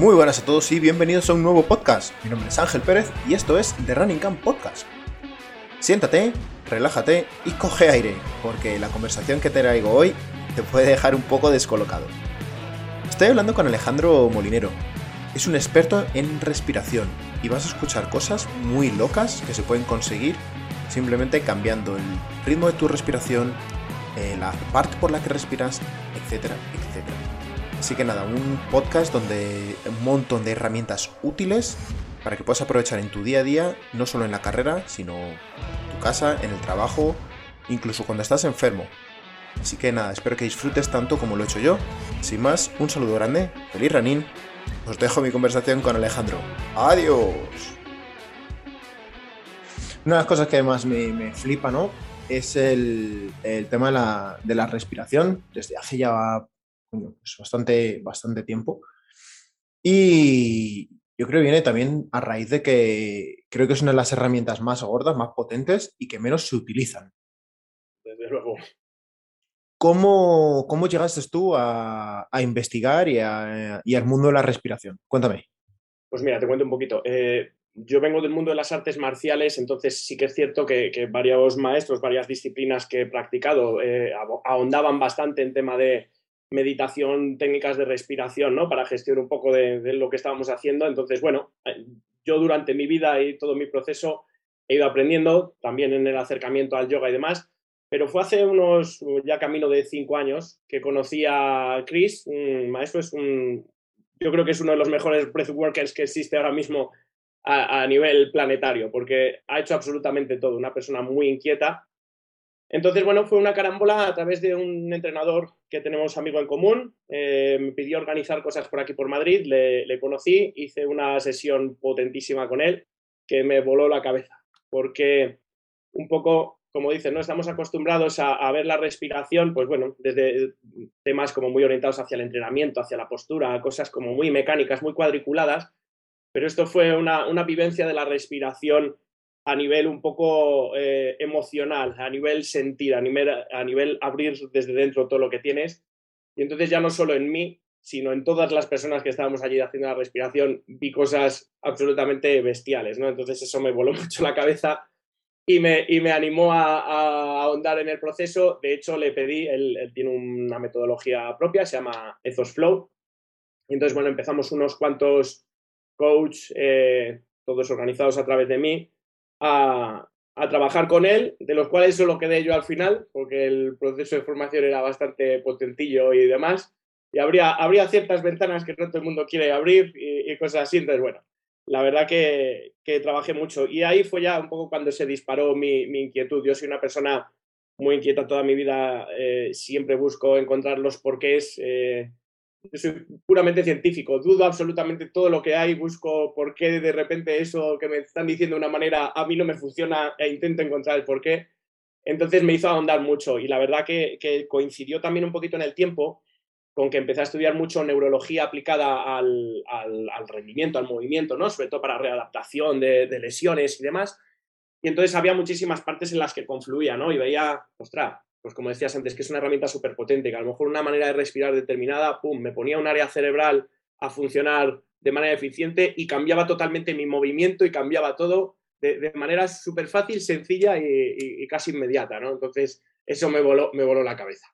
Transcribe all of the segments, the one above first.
Muy buenas a todos y bienvenidos a un nuevo podcast. Mi nombre es Ángel Pérez y esto es The Running Camp Podcast. Siéntate, relájate y coge aire, porque la conversación que te traigo hoy te puede dejar un poco descolocado. Estoy hablando con Alejandro Molinero. Es un experto en respiración y vas a escuchar cosas muy locas que se pueden conseguir simplemente cambiando el ritmo de tu respiración, eh, la parte por la que respiras, etcétera, etcétera. Así que nada, un podcast donde un montón de herramientas útiles para que puedas aprovechar en tu día a día, no solo en la carrera, sino en tu casa, en el trabajo, incluso cuando estás enfermo. Así que nada, espero que disfrutes tanto como lo he hecho yo. Sin más, un saludo grande, feliz Ranin. Os dejo mi conversación con Alejandro. Adiós. Una de las cosas que más me, flipa, ¿no? Es el, el tema de la, de la respiración. Desde hace ya coño, pues bastante, bastante tiempo. Y yo creo que viene también a raíz de que creo que es una de las herramientas más gordas, más potentes y que menos se utilizan. Desde luego. ¿Cómo, cómo llegaste tú a, a investigar y, a- y al mundo de la respiración? Cuéntame. Pues mira, te cuento un poquito. Eh, yo vengo del mundo de las artes marciales, entonces sí que es cierto que, que varios maestros, varias disciplinas que he practicado eh, ahondaban bastante en tema de meditación, técnicas de respiración, ¿no? Para gestionar un poco de, lo que estábamos haciendo. Entonces, bueno, eh, yo durante mi vida y todo mi proceso he ido aprendiendo, también en el acercamiento al yoga y demás, pero fue hace unos, ya camino de cinco años, que conocí a Chris, un maestro, es un, yo creo que es uno de los mejores breathworkers que existe ahora mismo a nivel planetario, porque ha hecho absolutamente todo, una persona muy inquieta. Entonces, bueno, fue una carambola a través de un entrenador que tenemos amigo en común. eh, me pidió organizar cosas por aquí por Madrid, le, conocí, hice una sesión potentísima con él que me voló la cabeza, porque un poco, como dicen, no estamos acostumbrados a, a ver la respiración, pues bueno, desde temas como muy orientados hacia el entrenamiento, hacia la postura, cosas como muy mecánicas, muy cuadriculadas, pero esto fue una, una vivencia de la respiración a nivel un poco eh, emocional, a nivel sentir, a nivel, a nivel abrir desde dentro todo lo que tienes. Y entonces ya no solo en mí, sino en todas las personas que estábamos allí haciendo la respiración, vi cosas absolutamente bestiales, ¿no? Entonces eso me voló mucho la cabeza y me, y me animó a, a ahondar en el proceso. De hecho, le pedí, él, él tiene una metodología propia, se llama Ethos Flow. Y entonces, bueno, empezamos unos cuantos coach, eh, todos organizados a través de mí, a, trabajar con él, de los cuales solo quedé yo al final, porque el proceso de formación era bastante potentillo y demás. Y habría, habría ciertas ventanas que no todo el mundo quiere abrir y, y cosas así. Entonces, bueno, la verdad que, que, trabajé mucho. Y ahí fue ya un poco cuando se disparó mi, mi inquietud. Yo soy una persona muy inquieta toda mi vida, eh, siempre busco encontrar los porqués. Eh, yo soy puramente científico, dudo absolutamente todo lo que hay, busco por qué de repente eso que me están diciendo de una manera a mí no me funciona e intento encontrar el por qué. Entonces me hizo ahondar mucho y la verdad que, coincidió también un poquito en el tiempo con que empecé a estudiar mucho neurología aplicada al, al, rendimiento, al movimiento, ¿no? sobre todo para readaptación de, de, lesiones y demás. Y entonces había muchísimas partes en las que confluía, ¿no? Y veía, ostras, pues como decías antes, que es una herramienta súper potente, que a lo mejor una manera de respirar determinada, pum, me ponía un área cerebral a funcionar de manera eficiente y cambiaba totalmente mi movimiento y cambiaba todo de, de manera súper fácil, sencilla y, y, y, casi inmediata, ¿no? Entonces, eso me voló, me voló la cabeza.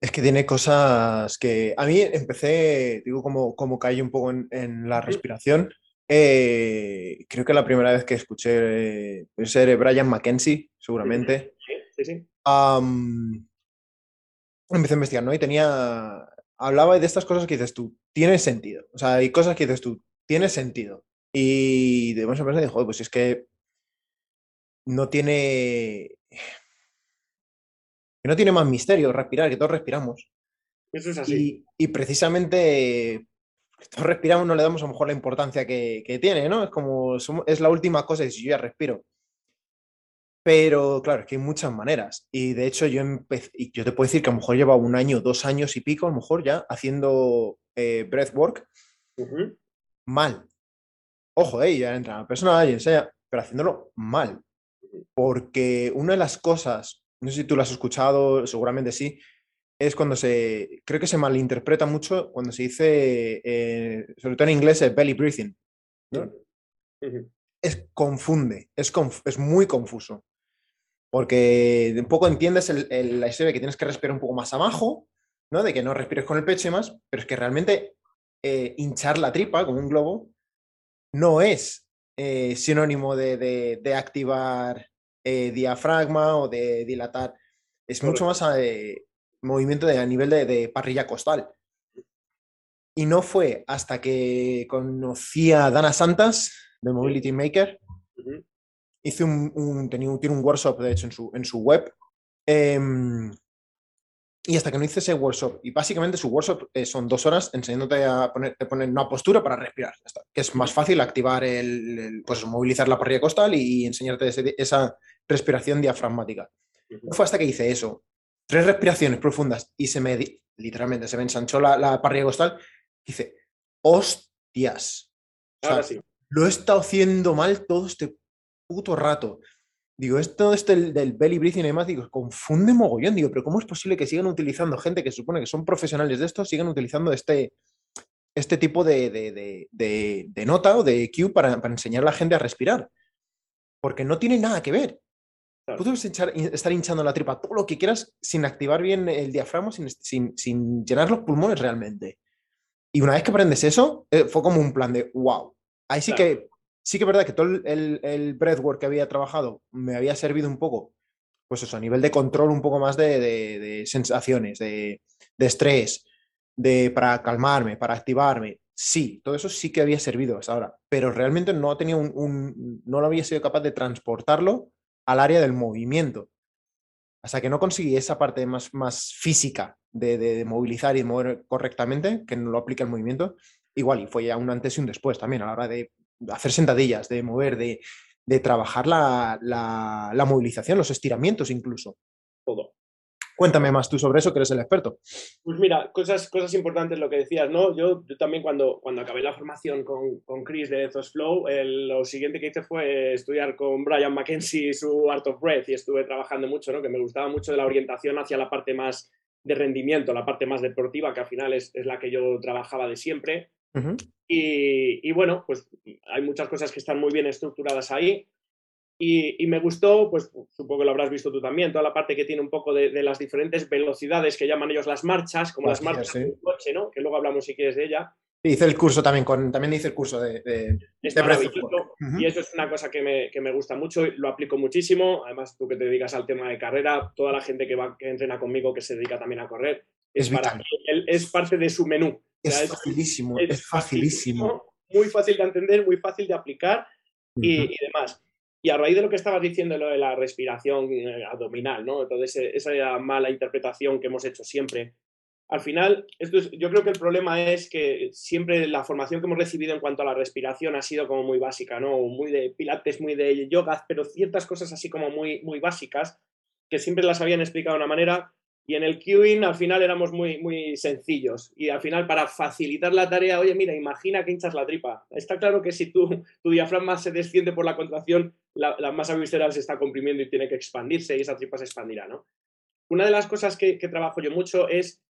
Es que tiene cosas que a mí empecé, digo, como, como caí un poco en, en la respiración. Eh, creo que la primera vez que escuché eh, ser Brian McKenzie, seguramente. Sí, sí, sí. Um, empecé a investigar, ¿no? Y tenía. Hablaba de estas cosas que dices tú, tiene sentido. O sea, hay cosas que dices tú, tiene sentido. Y de buenas a pensar, joder, pues es que no tiene que no tiene más misterio respirar, que todos respiramos. Eso es así. Y, y precisamente todos respiramos, no le damos a lo mejor la importancia que, que tiene, ¿no? Es como, es la última cosa y si yo ya respiro. Pero claro, es que hay muchas maneras. Y de hecho yo empecé, y yo te puedo decir que a lo mejor lleva un año, dos años y pico, a lo mejor ya, haciendo eh, breathwork Uh -huh. mal. Ojo, eh, ya entra la persona y enseña, pero haciéndolo mal. Porque una de las cosas no sé si tú lo has escuchado, seguramente sí, es cuando se, creo que se malinterpreta mucho cuando se dice, eh, sobre todo en inglés, el belly breathing. Es confunde, es, es muy confuso. Porque un poco entiendes el, la historia que tienes que respirar un poco más abajo, ¿no? De que no respires con el pecho y más, pero es que realmente eh, hinchar la tripa como un globo no es eh, sinónimo de, activar eh, diafragma o de dilatar. Es mucho más movimiento de, a nivel de, parrilla costal. Y no fue hasta que conocí a Dana Santas, de Mobility Maker, hice un, tenía, tiene un workshop, de hecho, en su, en su web. Em, y hasta que no hice ese workshop, y básicamente su workshop eh, son dos horas enseñándote a poner, poner una postura para respirar, que es más fácil activar el, pues movilizar la parrilla costal y enseñarte esa respiración diafragmática. fue hasta que hice eso, tres respiraciones profundas y se me, literalmente, se me ensanchó la, la parrilla costal, hice, hostias. Ahora sí. Lo he estado haciendo mal todo este puto rato. Digo, esto este del, belly breathing y demás, digo, confunde mogollón. Digo, pero ¿cómo es posible que sigan utilizando gente que supone que son profesionales de esto, sigan utilizando este, este tipo de, de, nota o de cue para, para, enseñar a la gente a respirar? Porque no tiene nada que ver. Puedes estar hinchando la tripa todo lo que quieras sin activar bien el diafragma, sin, sin, sin llenar los pulmones realmente. Y una vez que aprendes eso, eh, fue como un plan de wow. Ahí sí que sí que es verdad que todo el, el, breathwork que había trabajado me había servido un poco, pues eso, a nivel de control un poco más de, sensaciones, de, estrés, de, para calmarme, para activarme. Sí, todo eso sí que había servido hasta ahora, pero realmente no tenía un, no lo había sido capaz de transportarlo al área del movimiento. Hasta que no conseguí esa parte más, más física de, de, movilizar y mover correctamente, que no lo aplica el movimiento, igual, y fue ya un antes y un después también a la hora de hacer sentadillas, de mover, de, trabajar la, movilización, los estiramientos incluso. Todo. Cuéntame más tú sobre eso, que eres el experto. Pues mira, cosas, cosas importantes lo que decías, ¿no? Yo, también cuando, cuando acabé la formación con, con Chris de Ethos Flow, lo siguiente que hice fue estudiar con Brian McKenzie su Art of Breath y estuve trabajando mucho, ¿no? Que me gustaba mucho de la orientación hacia la parte más de rendimiento, la parte más deportiva, que al final es, es la que yo trabajaba de siempre y, bueno, pues hay muchas cosas que están muy bien estructuradas ahí. Y, me gustó, pues supongo que lo habrás visto tú también, toda la parte que tiene un popoco de, las diferentes velocidades que llaman ellos las marchas, como las marchas del coche, ¿no? Que luego hablamos si quieres de ella. Hice el curso también, con, también hice el curso de... de, Y eso es una cosa que me, que me, gusta mucho, lo aplico muchísimo. Además, tú que te dedicas al tema de carrera, toda la gente que, va, que entrena conmigo, que se dedica también a correr, es, para, es parte de su menú. Es, facilísimo, es, facilísimo. Muy fácil de entender, muy fácil de aplicar y, demás. Y a raíz de lo que estabas diciendo, lo de la respiración eh, abdominal, ¿no? Entonces, esa mala interpretación que hemos hecho siempre. Al final, esto yo creo que el problema es que siempre la formación que hemos recibido en cuanto a la respiración ha sido como muy básica, ¿no? Muy de pilates, muy de yoga, pero ciertas cosas así como muy, muy básicas que siempre las habían explicado de una manera y en el queuing al final éramos muy, muy sencillos. Y al final, para facilitar la tarea, oye, mira, imagina que hinchas la tripa. Está claro que si tu, tu diafragma se desciende por la contracción, la, masa visceral se está comprimiendo y tiene que expandirse y esa tripa se expandirá, ¿no? Una de las cosas que, trabajo yo mucho es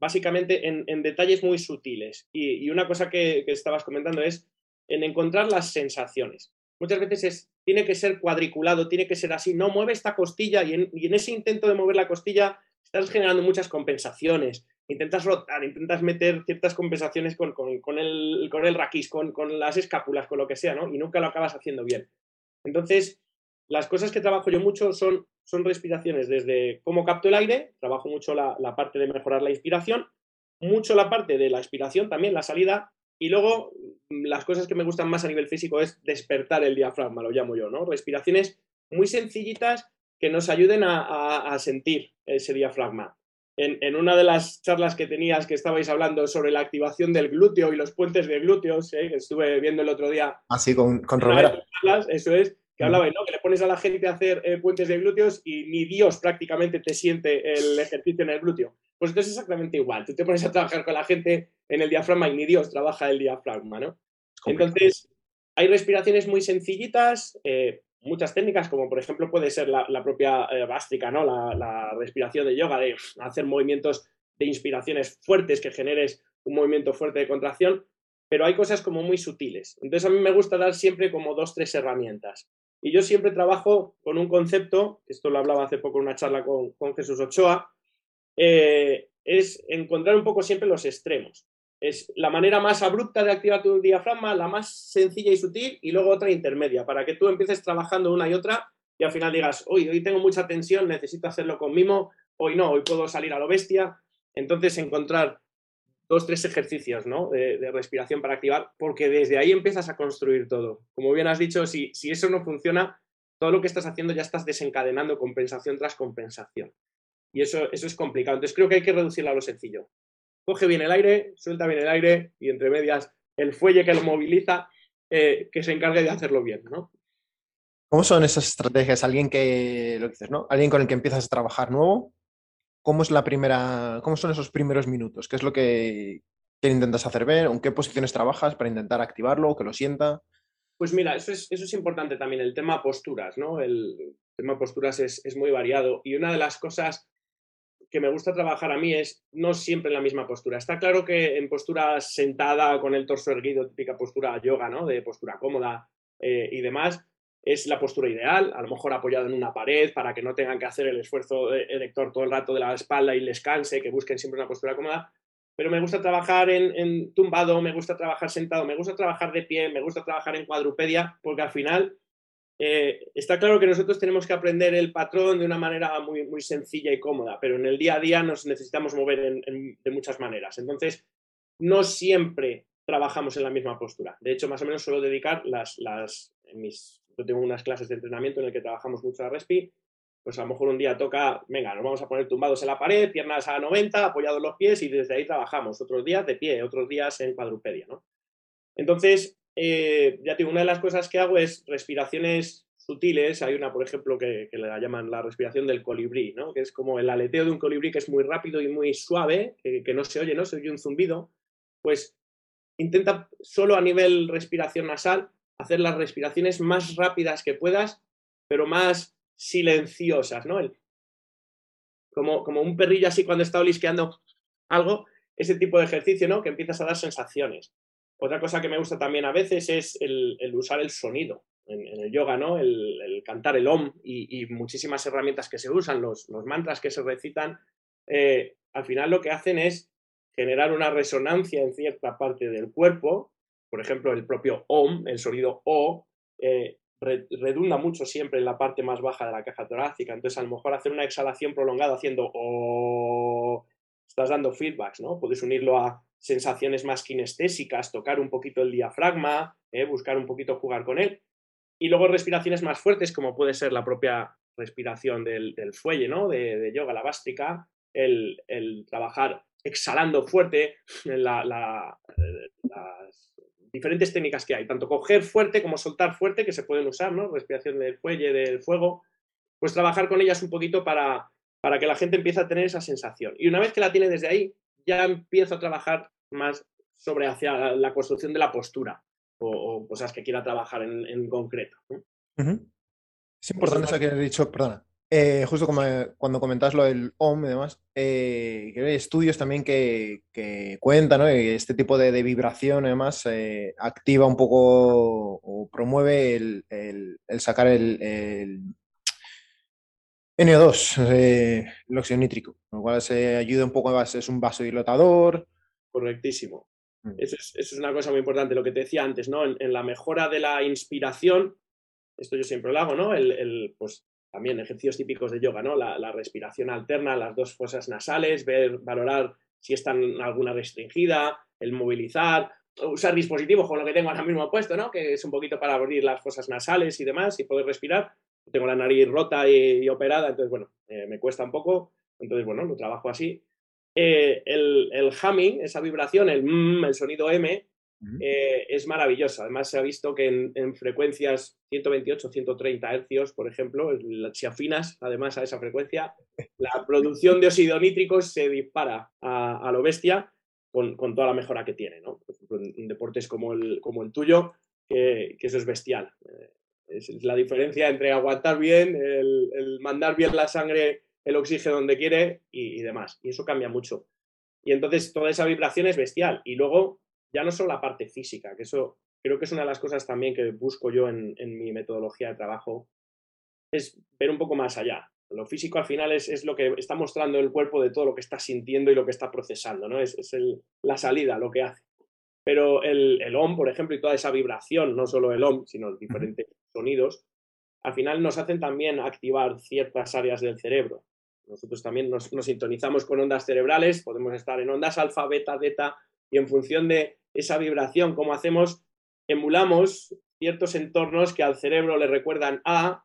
básicamente en, detalles muy sutiles. Y, una cosa que, estabas comentando es en encontrar las sensaciones. Muchas veces es, tiene que ser cuadriculado, tiene que ser así, no mueve esta costilla y en ese intento de mover la costilla estás generando muchas compensaciones, intentas rotar, intentas meter ciertas compensaciones con, el, con el raquís, con, las escápulas, con lo que sea, ¿no? Y nunca lo acabas haciendo bien. Entonces, las cosas que trabajo yo mucho son, son respiraciones desde cómo capto el aire, trabajo mucho la, parte de mejorar la inspiración, mucho la parte de la expiración también, la salida, y luego las cosas que me gustan más a nivel físico es despertar el diafragma, lo llamo yo, ¿no? Respiraciones muy sencillitas que nos ayuden a, sentir ese diafragma. En, una de las charlas que tenías que estabais hablando sobre la activación del glúteo y los puentes de glúteos, ¿eh? que estuve viendo el otro día. Así ah, con, con Romero. eso es, que mm. hablaba, ¿no? Que le pones a la gente a hacer eh, puentes de glúteos y ni Dios prácticamente te siente el ejercicio en el glúteo. Pues esto es exactamente igual. Tú te pones a trabajar con la gente en el diafragma y ni Dios trabaja el diafragma, ¿no? Entonces, hay respiraciones muy sencillitas, eh, muchas técnicas, como por ejemplo puede ser la, propia eh, ¿no? La, respiración de yoga, de hacer movimientos de inspiraciones fuertes que generes un movimiento fuerte de contracción, pero hay cosas como muy sutiles. Entonces a mí me gusta dar siempre como dos, tres herramientas. Y yo siempre trabajo con un concepto, esto lo hablaba hace poco en una charla con, Jesús Ochoa, eh, es encontrar un poco siempre los extremos. Es la manera más abrupta de activar tu diafragma, la más sencilla y sutil, y luego otra intermedia, para que tú empieces trabajando una y otra y al final digas, hoy, hoy tengo mucha tensión, necesito hacerlo con mimo, hoy no, hoy puedo salir a lo bestia. Entonces encontrar dos, tres ejercicios ¿no? de, respiración para activar, porque desde ahí empiezas a construir todo. Como bien has dicho, si, si eso no funciona, todo lo que estás haciendo ya estás desencadenando compensación tras compensación. Y eso, eso es complicado. Entonces creo que hay que reducirlo a lo sencillo. Coge bien el aire, suelta bien el aire y entre medias el fuelle que lo moviliza, eh, que se encargue de hacerlo bien, ¿no? ¿Cómo son esas estrategias? Alguien que, lo dices, ¿no? Alguien con el que empiezas a trabajar nuevo, ¿cómo es la primera, cómo son esos primeros minutos? ¿Qué es lo que, intentas hacer ver? ¿En qué posiciones trabajas para intentar activarlo o que lo sienta? Pues mira, eso es, eso es importante también, el tema posturas, ¿no? El tema posturas es, es, muy variado y una de las cosas que me gusta trabajar a mí es no siempre en la misma postura. Está claro que en postura sentada con el torso erguido, típica postura yoga, ¿no? De postura cómoda eh, y demás, es la postura ideal, a lo mejor apoyado en una pared para que no tengan que hacer el esfuerzo erector todo el rato de la espalda y les canse, que busquen siempre una postura cómoda. Pero me gusta trabajar en, tumbado, me gusta trabajar sentado, me gusta trabajar de pie, me gusta trabajar en cuadrupedia, porque al final eh, está claro que nosotros tenemos que aprender el patrón de una manera muy, muy sencilla y cómoda, pero en el día a día nos necesitamos mover de muchas maneras. Entonces, no siempre trabajamos en la misma postura. De hecho, más o menos suelo dedicar las, mis yo tengo unas clases de entrenamiento en el que trabajamos mucho la respi, pues a lo mejor un día toca, venga, nos vamos a poner tumbados en la pared, piernas a 90, apoyados los pies y desde ahí trabajamos. Otros días de pie, otros días en cuadrupedia, ¿no? Entonces, eh, ya tengo una de las cosas que hago es respiraciones sutiles. Hay una, por ejemplo, que, que, la llaman la respiración del colibrí, ¿no? Que es como el aleteo de un colibrí que es muy rápido y muy suave, que, que no se oye, ¿no? Se oye un zumbido. Pues intenta solo a nivel respiración nasal hacer las respiraciones más rápidas que puedas, pero más silenciosas, ¿no? como, como un perrillo así cuando está olisqueando algo, ese tipo de ejercicio, ¿no? Que empiezas a dar sensaciones. Otra cosa que me gusta también a veces es el, usar el sonido en, el yoga, ¿no? El, cantar el om y, muchísimas herramientas que se usan, los, mantras que se recitan, eh, al final lo que hacen es generar una resonancia en cierta parte del cuerpo por ejemplo, el propio OM, el sonido O, eh, redunda mucho siempre en la parte más baja de la caja torácica. Entonces, a lo mejor hacer una exhalación prolongada haciendo O, estás dando feedbacks, ¿no? Puedes unirlo a sensaciones más kinestésicas, tocar un poquito el diafragma, eh, buscar un poquito jugar con él. Y luego respiraciones más fuertes, como puede ser la propia respiración del, fuelle, ¿no? De, yoga, la bástica, el, trabajar exhalando fuerte, la, las diferentes técnicas que hay, tanto coger fuerte como soltar fuerte, que se pueden usar, ¿no? Respiración del fuelle, del fuego, pues trabajar con ellas un poquito para, para que la gente empiece a tener esa sensación. Y una vez que la tiene desde ahí, ya empiezo a trabajar más sobre hacia la, construcción de la postura o, cosas que quiera trabajar en, concreto. Es importante eso que has dicho, perdona, eh, justo como eh, cuando comentas lo del OM y demás, eh, hay estudios también que, cuentan ¿no? que este tipo de, vibración además activa un poco o promueve el, sacar el, NO2, el óxido nítrico, lo cual se ayuda un poco, es un vasodilatador. Correctísimo. Mm. Eso es, una cosa muy importante, lo que te decía antes, ¿no? En, la mejora de la inspiración, esto yo siempre lo hago, ¿no? El, pues también ejercicios típicos de yoga, ¿no? La, respiración alterna, las dos fosas nasales, ver, valorar si están alguna restringida, el movilizar, usar dispositivos como lo que tengo ahora mismo puesto, ¿no? Que es un poquito para abrir las fosas nasales y demás y poder respirar. Tengo la nariz rota y, operada, entonces, bueno, eh, me cuesta un poco, entonces, bueno, lo trabajo así. Eh, el, el, humming, esa vibración, el mm, el sonido M, eh, es maravilloso. Además, se ha visto que en, frecuencias 128, 130 hercios, por ejemplo, si afinas además a esa frecuencia, la producción de óxido nítrico se dispara a, lo bestia con, toda la mejora que tiene. ¿no? en, deportes como el, como el tuyo, que, eso es bestial. Eh, es la diferencia entre aguantar bien, el, mandar bien la sangre, el oxígeno donde quiere y, y demás. Y eso cambia mucho. Y entonces toda esa vibración es bestial. Y luego ya no solo la parte física, que eso creo que es una de las cosas también que busco yo en, mi metodología de trabajo, es ver un poco más allá. Lo físico al final es, lo que está mostrando el cuerpo de todo lo que está sintiendo y lo que está procesando, ¿no? Es, la salida, lo que hace. Pero el, el OM, por ejemplo, y toda esa vibración, no solo el OM, sino los diferentes sonidos, al final nos hacen también activar ciertas áreas del cerebro. Nosotros también nos, sintonizamos con ondas cerebrales, podemos estar en ondas alfa, beta, beta, y en función de esa vibración, como hacemos, emulamos ciertos entornos que al cerebro le recuerdan a,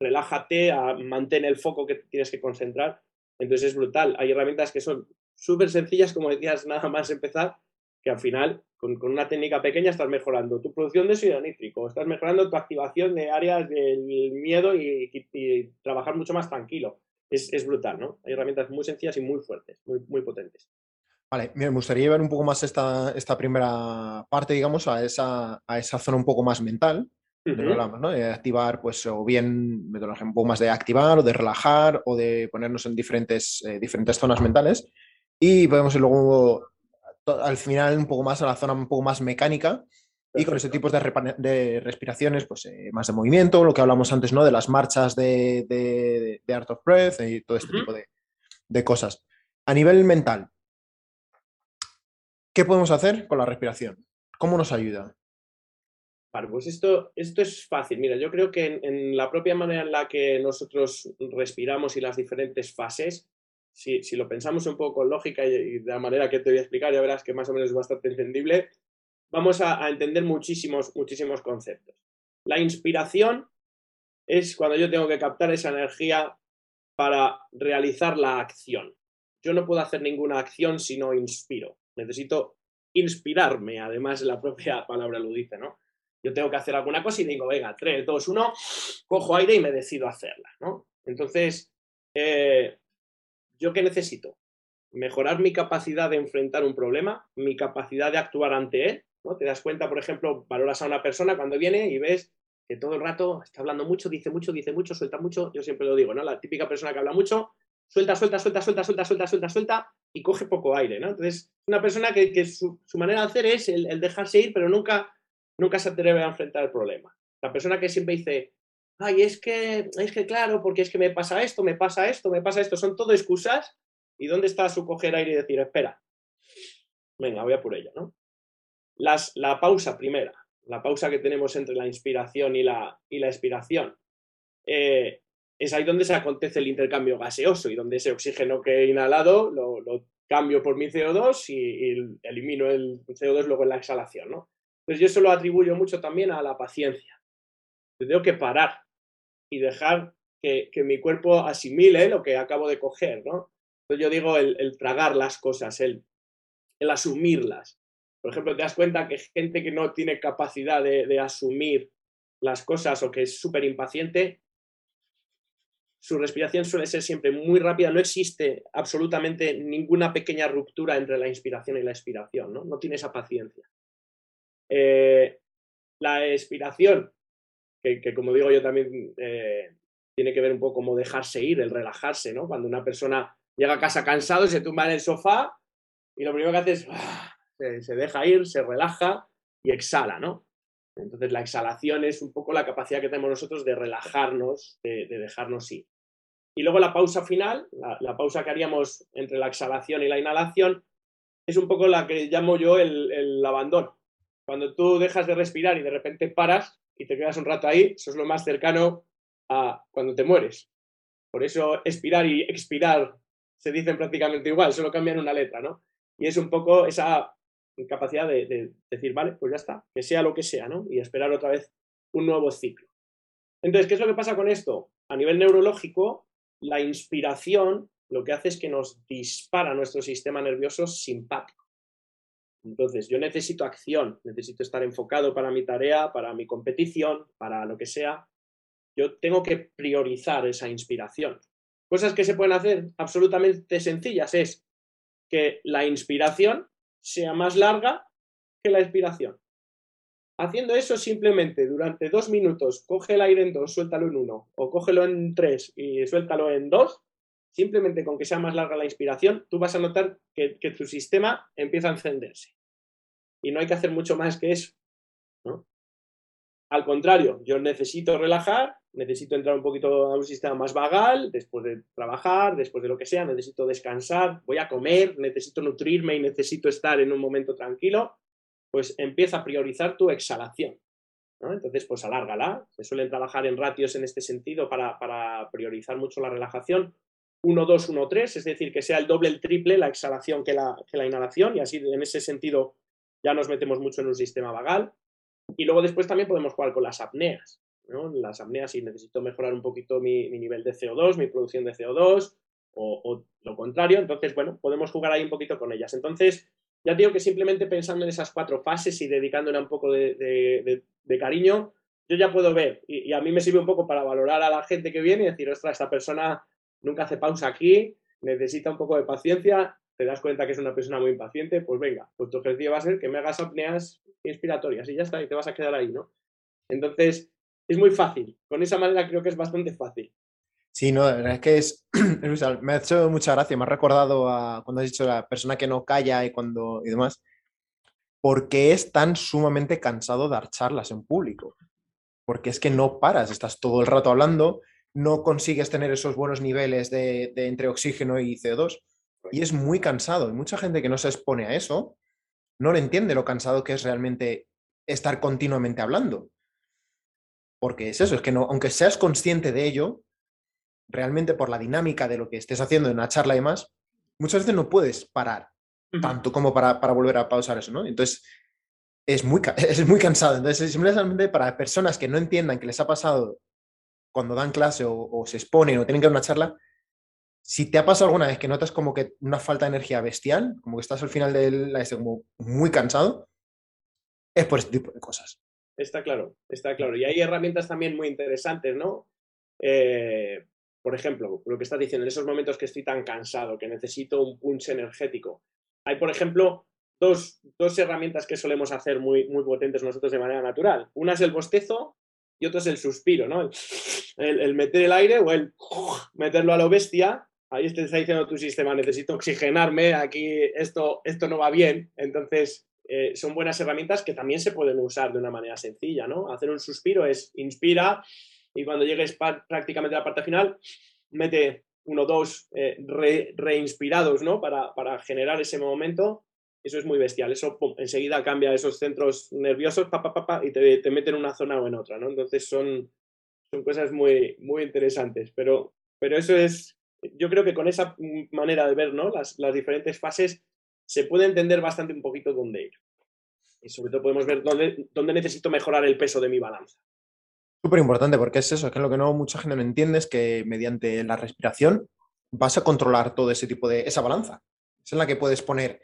relájate, a mantén el foco que tienes que concentrar. Entonces es brutal. Hay herramientas que son súper sencillas, como decías, nada más empezar, que al final, con, una técnica pequeña, estás mejorando tu producción de óxido nítrico, estás mejorando tu activación de áreas del miedo y, trabajar mucho más tranquilo. Es, brutal, ¿no? Hay herramientas muy sencillas y muy fuertes, muy, muy potentes. Vale, me gustaría llevar un poco más esta, esta primera parte, digamos, a esa, a esa zona un poco más mental, ¿no? De activar, pues, o bien metodología un poco más de activar o de relajar o de ponernos en diferentes, eh, diferentes zonas mentales. Y podemos ir luego al final un poco más a la zona un poco más mecánica y con ese tipo de, de respiraciones, pues eh, más de movimiento, lo que hablamos antes, ¿no? De las marchas de, de, Art of Breath y todo este tipo de, cosas. A nivel mental, ¿qué podemos hacer con la respiración? ¿Cómo nos ayuda? Vale, pues esto, esto es fácil. Mira, yo creo que en, la propia manera en la que nosotros respiramos y las diferentes fases, si, lo pensamos un poco con lógica y, de la manera que te voy a explicar, ya verás que más o menos es bastante entendible, vamos a, entender muchísimos, muchísimos conceptos. La inspiración es cuando yo tengo que captar esa energía para realizar la acción. Yo no puedo hacer ninguna acción si no inspiro. Necesito inspirarme, además la propia palabra lo dice, ¿no? Yo tengo que hacer alguna cosa y digo, venga, 3, 2, 1, cojo aire y me decido hacerla, ¿no? Entonces, eh, ¿Yo qué necesito? Mejorar mi capacidad de enfrentar un problema, mi capacidad de actuar ante él. ¿No? Te das cuenta, por ejemplo, valoras a una persona cuando viene y ves que todo el rato está hablando mucho, dice mucho, dice mucho, suelta mucho. Yo siempre lo digo, ¿no? La típica persona que habla mucho, suelta, suelta, suelta, suelta, suelta, suelta, suelta, suelta y coge poco aire, ¿no? Entonces, una persona que, su, manera de hacer es el, dejarse ir, pero nunca, nunca se atreve a enfrentar el problema. La persona que siempre dice, ay, es que, es que claro, porque es que me pasa esto, me pasa esto, me pasa esto, son todo excusas. ¿Y dónde está su coger aire y decir, espera, venga, voy a por ella, ¿no? La pausa primera, la pausa que tenemos entre la inspiración y la, y la expiración, eh, es ahí donde se acontece el intercambio gaseoso y donde ese oxígeno que he inhalado lo, cambio por mi CO2 y, elimino el CO2 luego en la exhalación, ¿no? Entonces yo eso lo atribuyo mucho también a la paciencia. tengo que parar, y dejar que, mi cuerpo asimile lo que acabo de coger, ¿no? Entonces yo digo el, tragar las cosas, el, el, asumirlas. Por ejemplo, te das cuenta que gente que no tiene capacidad de, asumir las cosas o que es súper impaciente, su respiración suele ser siempre muy rápida, no existe absolutamente ninguna pequeña ruptura entre la inspiración y la expiración, ¿no? No tiene esa paciencia. Eh, la expiración que, como digo yo también eh, tiene que ver un poco como dejarse ir, el relajarse, ¿no? Cuando una persona llega a casa cansado, se tumba en el sofá y lo primero que hace es ¡ah! Se, deja ir, se relaja y exhala, ¿no? Entonces la exhalación es un poco la capacidad que tenemos nosotros de relajarnos, de, dejarnos ir. Y luego la pausa final, la, pausa que haríamos entre la exhalación y la inhalación, es un poco la que llamo yo el, el abandono. Cuando tú dejas de respirar y de repente paras, y te quedas un rato ahí, eso es lo más cercano a cuando te mueres. Por eso expirar y expirar se dicen prácticamente igual, solo cambian una letra, ¿no? Y es un poco esa capacidad de, decir, vale, pues ya está, que sea lo que sea, ¿no? Y esperar otra vez un nuevo ciclo. Entonces, ¿qué es lo que pasa con esto? A nivel neurológico, la inspiración lo que hace es que nos dispara nuestro sistema nervioso simpático. Entonces, yo necesito acción, necesito estar enfocado para mi tarea, para mi competición, para lo que sea. Yo tengo que priorizar esa inspiración. Cosas que se pueden hacer absolutamente sencillas es que la inspiración sea más larga que la expiración. Haciendo eso simplemente durante dos minutos, coge el aire en dos, suéltalo en uno, o cógelo en tres y suéltalo en dos, simplemente con que sea más larga la inspiración, tú vas a notar que, tu sistema empieza a encenderse. Y no hay que hacer mucho más que eso. Al contrario, yo necesito relajar, necesito entrar un poquito a un sistema más vagal, después de trabajar, después de lo que sea, necesito descansar, voy a comer, necesito nutrirme y necesito estar en un momento tranquilo, pues empieza a priorizar tu exhalación. Entonces, pues alárgala. Se suelen trabajar en ratios en este sentido para, priorizar mucho la relajación. 1, 2, 1, 3, es decir, que sea el doble, el triple la exhalación que la, que la inhalación y así en ese sentido ya nos metemos mucho en un sistema vagal. Y luego después también podemos jugar con las apneas. ¿No? Las apneas, si necesito mejorar un poquito mi, nivel de CO2, mi producción de CO2 o, lo contrario, entonces, bueno, podemos jugar ahí un poquito con ellas. Entonces, ya digo que simplemente pensando en esas cuatro fases y dedicándole un poco de, cariño, yo ya puedo ver, y, a mí me sirve un poco para valorar a la gente que viene y decir, ostras, esta persona nunca hace pausa aquí, necesita un poco de paciencia, te das cuenta que es una persona muy impaciente, pues venga, pues tu ejercicio va a ser que me hagas apneas inspiratorias y ya está, y te vas a quedar ahí, ¿no? Entonces, es muy fácil. Con esa manera creo que es bastante fácil. Sí, no, la verdad es que es, me ha hecho mucha gracia, me ha recordado a cuando has dicho la persona que no calla y cuando y demás, porque es tan sumamente cansado dar charlas en público, porque es que no paras, estás todo el rato hablando, no consigues tener esos buenos niveles de, de entre oxígeno y CO2 y es muy cansado y mucha gente que no se expone a eso no le entiende lo cansado que es realmente estar continuamente hablando. Porque es eso, es que no, aunque seas consciente de ello, realmente por la dinámica de lo que estés haciendo en una charla y demás, muchas veces no puedes parar tanto como para, volver a pausar eso, ¿no? Entonces, es muy, es muy cansado. Entonces, simplemente para personas que no entiendan qué les ha pasado cuando dan clase o, se exponen o tienen que dar una charla, si te ha pasado alguna vez que notas como que una falta de energía bestial, como que estás al final de la este como muy cansado, es por este tipo de cosas. Está claro, está claro. Y hay herramientas también muy interesantes, ¿no? Eh, por ejemplo, lo que estás diciendo, en esos momentos que estoy tan cansado, que necesito un punch energético. Hay, por ejemplo, dos, herramientas que solemos hacer muy, muy potentes nosotros de manera natural. Una es el bostezo y otra es el suspiro, ¿no? El, meter el aire o el meterlo a lo bestia. Ahí te está diciendo tu sistema, necesito oxigenarme, aquí esto, esto no va bien. Entonces, eh, son buenas herramientas que también se pueden usar de una manera sencilla, ¿no? Hacer un suspiro es inspira, y cuando llegues prácticamente a la parte final, mete uno o dos eh, reinspirados, ¿no? Para, generar ese momento. Eso es muy bestial. Eso enseguida cambia esos centros nerviosos pa, y te, te mete en una zona o en otra, ¿no? Entonces son, son cosas muy, muy interesantes. Pero, pero eso es, yo creo que con esa manera de ver, ¿no? Las, las diferentes fases se puede entender bastante un poquito dónde ir. Y sobre todo podemos ver dónde, dónde necesito mejorar el peso de mi balanza. Súper importante porque es eso, es que lo que no mucha gente no entiende es que mediante la respiración vas a controlar todo ese tipo de, esa balanza. Es en la que puedes poner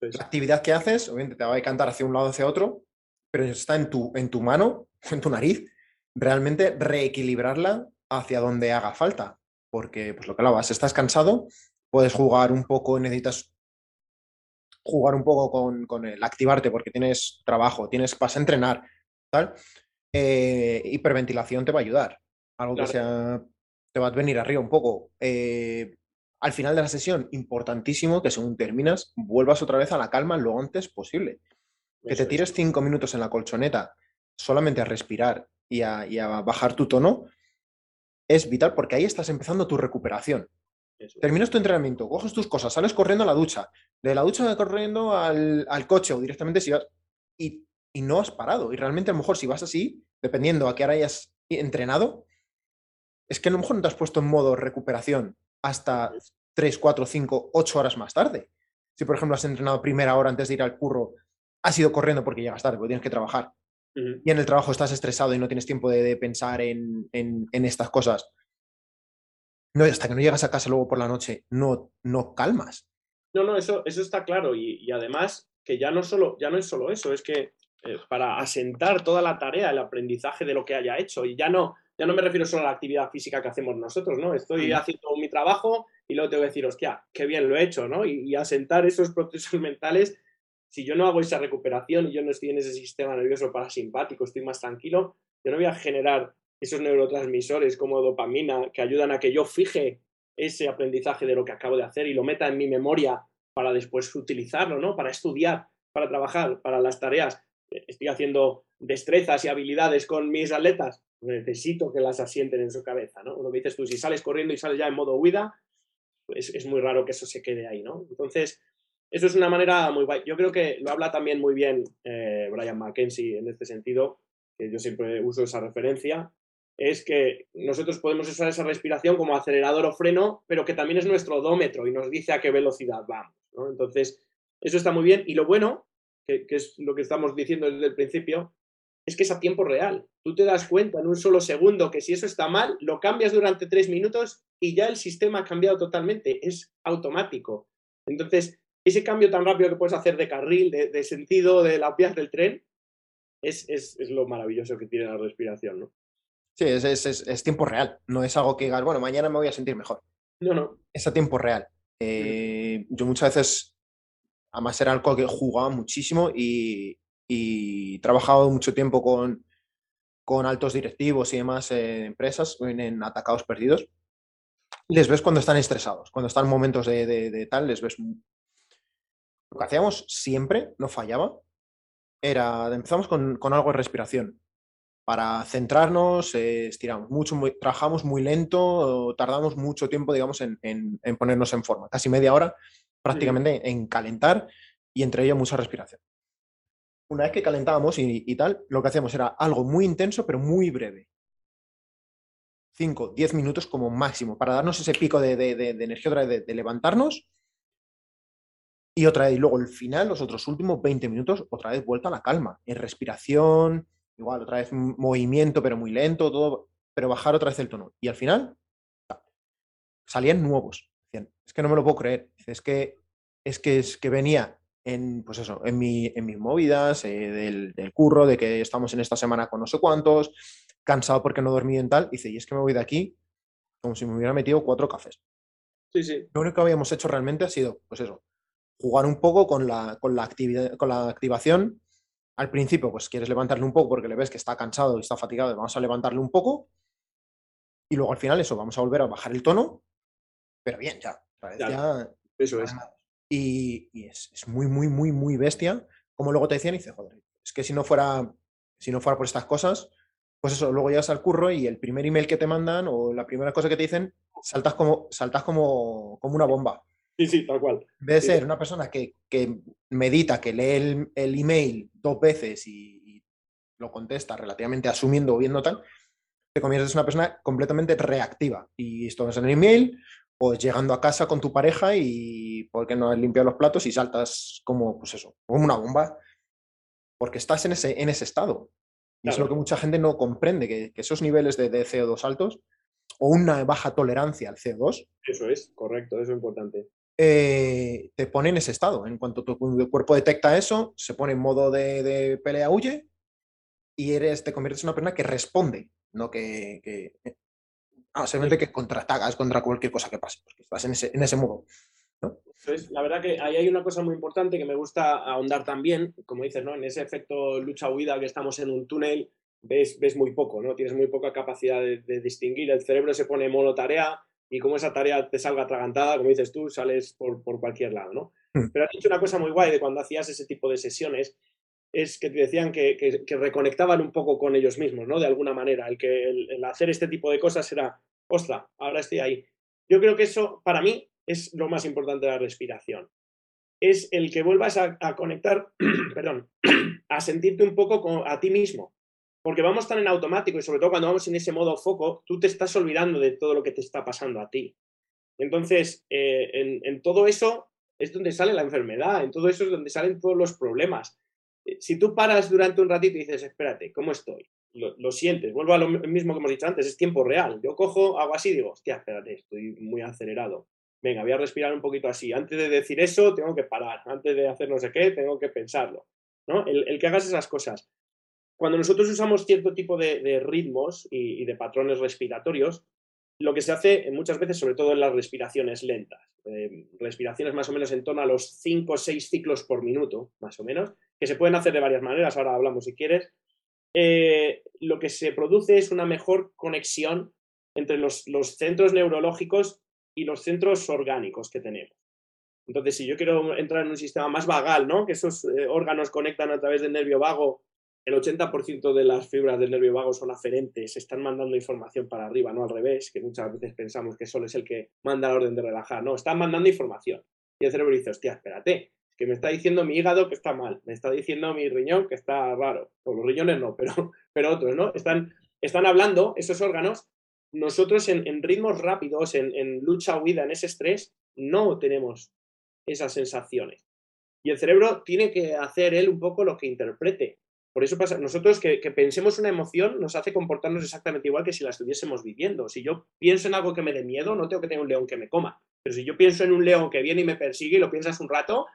la actividad que haces, obviamente te va a decantar hacia un lado o hacia otro, pero está en tu, en tu mano, en tu nariz, realmente reequilibrarla hacia donde haga falta. Porque, pues lo que hablabas, estás cansado, puedes jugar un poco, necesitas jugar un poco con, con el activarte porque tienes trabajo, tienes, vas a entrenar, tal eh, hiperventilación te va a ayudar. Algo que sea, te va a venir arriba un poco. Eh, al final de la sesión, importantísimo que según terminas, vuelvas otra vez a la calma lo antes posible. Que te tires cinco minutos en la colchoneta solamente a respirar y a, bajar tu tono es vital porque ahí estás empezando tu recuperación. Terminas tu entrenamiento, coges tus cosas, sales corriendo a la ducha, de la ducha corriendo al, al coche o directamente si vas y y no has parado. Y realmente a lo mejor si vas así, dependiendo a qué hora hayas entrenado, es que a lo mejor no te has puesto en modo recuperación hasta 3, 4, 5, 8 horas más tarde. Si por ejemplo has entrenado primera hora antes de ir al curro, has ido corriendo porque llegas tarde, porque tienes que trabajar. Y en el trabajo estás estresado y no tienes tiempo de, pensar en, estas cosas. No, hasta que no llegas a casa luego por la noche, no, no calmas. No, no, eso, eso está claro. Y, y además, que ya no, solo, ya no es solo eso, es que eh, para asentar toda la tarea, el aprendizaje de lo que haya hecho. Y ya no, ya no me refiero solo a la actividad física que hacemos nosotros, ¿no? Estoy haciendo mi trabajo y luego tengo que decir, hostia, qué bien lo he hecho, ¿no? Y, asentar esos procesos mentales, si yo no hago esa recuperación y yo no estoy en ese sistema nervioso parasimpático, estoy más tranquilo, yo no voy a generar esos neurotransmisores como dopamina que ayudan a que yo fije ese aprendizaje de lo que acabo de hacer y lo meta en mi memoria para después utilizarlo, ¿no? Para estudiar, para trabajar, para las tareas. Estoy haciendo destrezas y habilidades con mis atletas, necesito que las asienten en su cabeza, ¿no? Lo que dices tú, si sales corriendo y sales ya en modo huida, pues es muy raro que eso se quede ahí, ¿no? Entonces, eso es una manera muy guay. Yo creo que lo habla también muy bien eh, Brian McKenzie en este sentido, que yo siempre uso esa referencia, es que nosotros podemos usar esa respiración como acelerador o freno, pero que también es nuestro odómetro y nos dice a qué velocidad vamos. ¿no? Entonces, eso está muy bien. Y lo bueno, que, es lo que estamos diciendo desde el principio, es que es a tiempo real. Tú te das cuenta en un solo segundo que si eso está mal, lo cambias durante tres minutos y ya el sistema ha cambiado totalmente. Es automático. Entonces, ese cambio tan rápido que puedes hacer de carril, de, sentido, de la vías del tren, es, es, es, lo maravilloso que tiene la respiración, ¿no? Sí, es, es, tiempo real. No es algo que digas, bueno, mañana me voy a sentir mejor. No, no. Es a tiempo real. Eh, yo muchas veces, además era algo que jugaba muchísimo y, y trabajado mucho tiempo con, con altos directivos y demás en empresas, en atacados perdidos. Les ves cuando están estresados, cuando están en momentos de, de tal, les ves lo que hacíamos siempre, no fallaba, era, empezamos con, algo de respiración. Para centrarnos, eh, estiramos mucho, trabajamos muy lento, tardamos mucho tiempo, digamos, en, ponernos en forma. Casi media hora prácticamente en calentar y entre ello mucha respiración. Una vez que calentábamos y, tal, lo que hacíamos era algo muy intenso, pero muy breve. 5, 10 minutos como máximo, para darnos ese pico de, de energía de, levantarnos y otra vez, y luego el final, los otros últimos 20 minutos, otra vez vuelta a la calma, en respiración, igual, otra vez movimiento, pero muy lento, todo, pero bajar otra vez el tono. Y al final, salían nuevos. es que no me lo puedo creer. Es que, es que, es que venía en, pues eso, en, mi, en mis movidas, eh, del, del, curro, de que estamos en esta semana con no sé cuántos, cansado porque no dormí en tal. Dice, y es que me voy de aquí como si me hubiera metido cuatro cafés. Sí, sí. Lo único que habíamos hecho realmente ha sido, pues eso, jugar un poco con la, con la, actividad, con la activación. Al principio, pues quieres levantarle un poco porque le ves que está cansado y está fatigado, vamos a levantarle un poco. Y luego al final eso, vamos a volver a bajar el tono, pero bien, ya. eso es. Y, es, muy, muy, muy, muy bestia. Como luego te decían, y dice, joder, es que si no fuera, si no fuera por estas cosas, pues eso, luego llegas al curro y el primer email que te mandan o la primera cosa que te dicen, saltas como, saltas como, como una bomba. Sí, sí, tal cual. Debe ser una persona que, medita, que lee el, email dos veces y, lo contesta relativamente asumiendo o viendo tal, te conviertes en una persona completamente reactiva. Y esto es en el email, pues llegando a casa con tu pareja y porque no has limpiado los platos y saltas como, pues eso, como una bomba, porque estás en ese, en ese estado. Y es lo que mucha gente no comprende, que, esos niveles de, de, CO2 altos o una baja tolerancia al CO2. Eso es, correcto, eso es importante. Eh, te pone en ese estado. En cuanto tu cuerpo detecta eso, se pone en modo de, pelea, huye y eres, te conviertes en una persona que responde, no que, que ah, simplemente que contraatagas contra cualquier cosa que pase, porque estás en ese, en ese modo. la verdad que ahí hay una cosa muy importante que me gusta ahondar también, como dices, ¿no? En ese efecto lucha-huida que estamos en un túnel, ves, ves muy poco, ¿no? Tienes muy poca capacidad de, de distinguir, el cerebro se pone en modo tarea, y como esa tarea te salga atragantada, como dices tú, sales por, por cualquier lado, ¿no? Hmm. Pero has dicho una cosa muy guay de cuando hacías ese tipo de sesiones, es que te decían que, que, reconectaban un poco con ellos mismos, ¿no? De alguna manera, el que el, hacer este tipo de cosas era, ostra, ahora estoy ahí. Yo creo que eso, para mí, es lo más importante de la respiración. Es el que vuelvas a, a conectar, perdón, a sentirte un poco con, a ti mismo, porque vamos tan en automático y sobre todo cuando vamos en ese modo foco, tú te estás olvidando de todo lo que te está pasando a ti. Entonces, eh, en, todo eso es donde sale la enfermedad, en todo eso es donde salen todos los problemas. Eh, si tú paras durante un ratito y dices, espérate, ¿cómo estoy? Lo, sientes, vuelvo a lo mismo que hemos dicho antes, es tiempo real. Yo cojo, hago así y digo, hostia, espérate, estoy muy acelerado. Venga, voy a respirar un poquito así. Antes de decir eso, tengo que parar. Antes de hacer no sé qué, tengo que pensarlo. ¿no? el que hagas esas cosas cuando nosotros usamos cierto tipo de, ritmos y, de patrones respiratorios, lo que se hace muchas veces, sobre todo en las respiraciones lentas, eh, respiraciones más o menos en torno a los 5 o 6 ciclos por minuto, más o menos, que se pueden hacer de varias maneras, ahora hablamos si quieres, eh, lo que se produce es una mejor conexión entre los, centros neurológicos y los centros orgánicos que tenemos. Entonces, si yo quiero entrar en un sistema más vagal, ¿no? Que esos eh, órganos conectan a través del nervio vago, el 80% de las fibras del nervio vago son aferentes, están mandando información para arriba, no al revés, que muchas veces pensamos que solo es el que manda la orden de relajar, no, están mandando información. Y el cerebro dice, hostia, espérate, que me está diciendo mi hígado que está mal, me está diciendo mi riñón que está raro, o los riñones no, pero, pero otros, ¿no? Están, están hablando esos órganos, nosotros en, ritmos rápidos, en, en lucha-huida, en ese estrés, no tenemos esas sensaciones. Y el cerebro tiene que hacer él un poco lo que interprete. Por eso pasa, nosotros que, pensemos una emoción nos hace comportarnos exactamente igual que si la estuviésemos viviendo. Si yo pienso en algo que me dé miedo, no tengo que tener un león que me coma. Pero si yo pienso en un león que viene y me persigue y lo piensas un rato,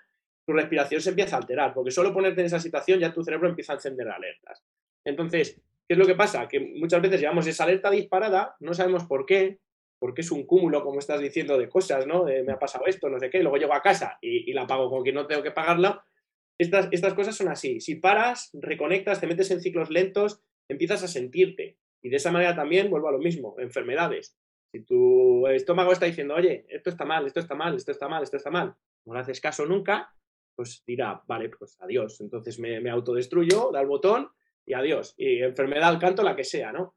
tu respiración se empieza a alterar, porque solo ponerte en esa situación ya tu cerebro empieza a encender alertas. Entonces, ¿qué es lo que pasa? Que muchas veces llevamos esa alerta disparada, no sabemos por qué, porque es un cúmulo, como estás diciendo, de cosas, ¿no? me ha pasado esto, no sé qué, luego llego a casa y, la pago con quien no tengo que pagarla. Estas, estas cosas son así. Si paras, reconectas, te metes en ciclos lentos, empiezas a sentirte. Y de esa manera también vuelvo a lo mismo, enfermedades. Si tu estómago está diciendo, oye, esto está mal, esto está mal, esto está mal, esto está mal, no le haces caso nunca, pues dirá, vale, pues adiós. Entonces me, me autodestruyo, da el botón y adiós. Y enfermedad al canto, la que sea, ¿no?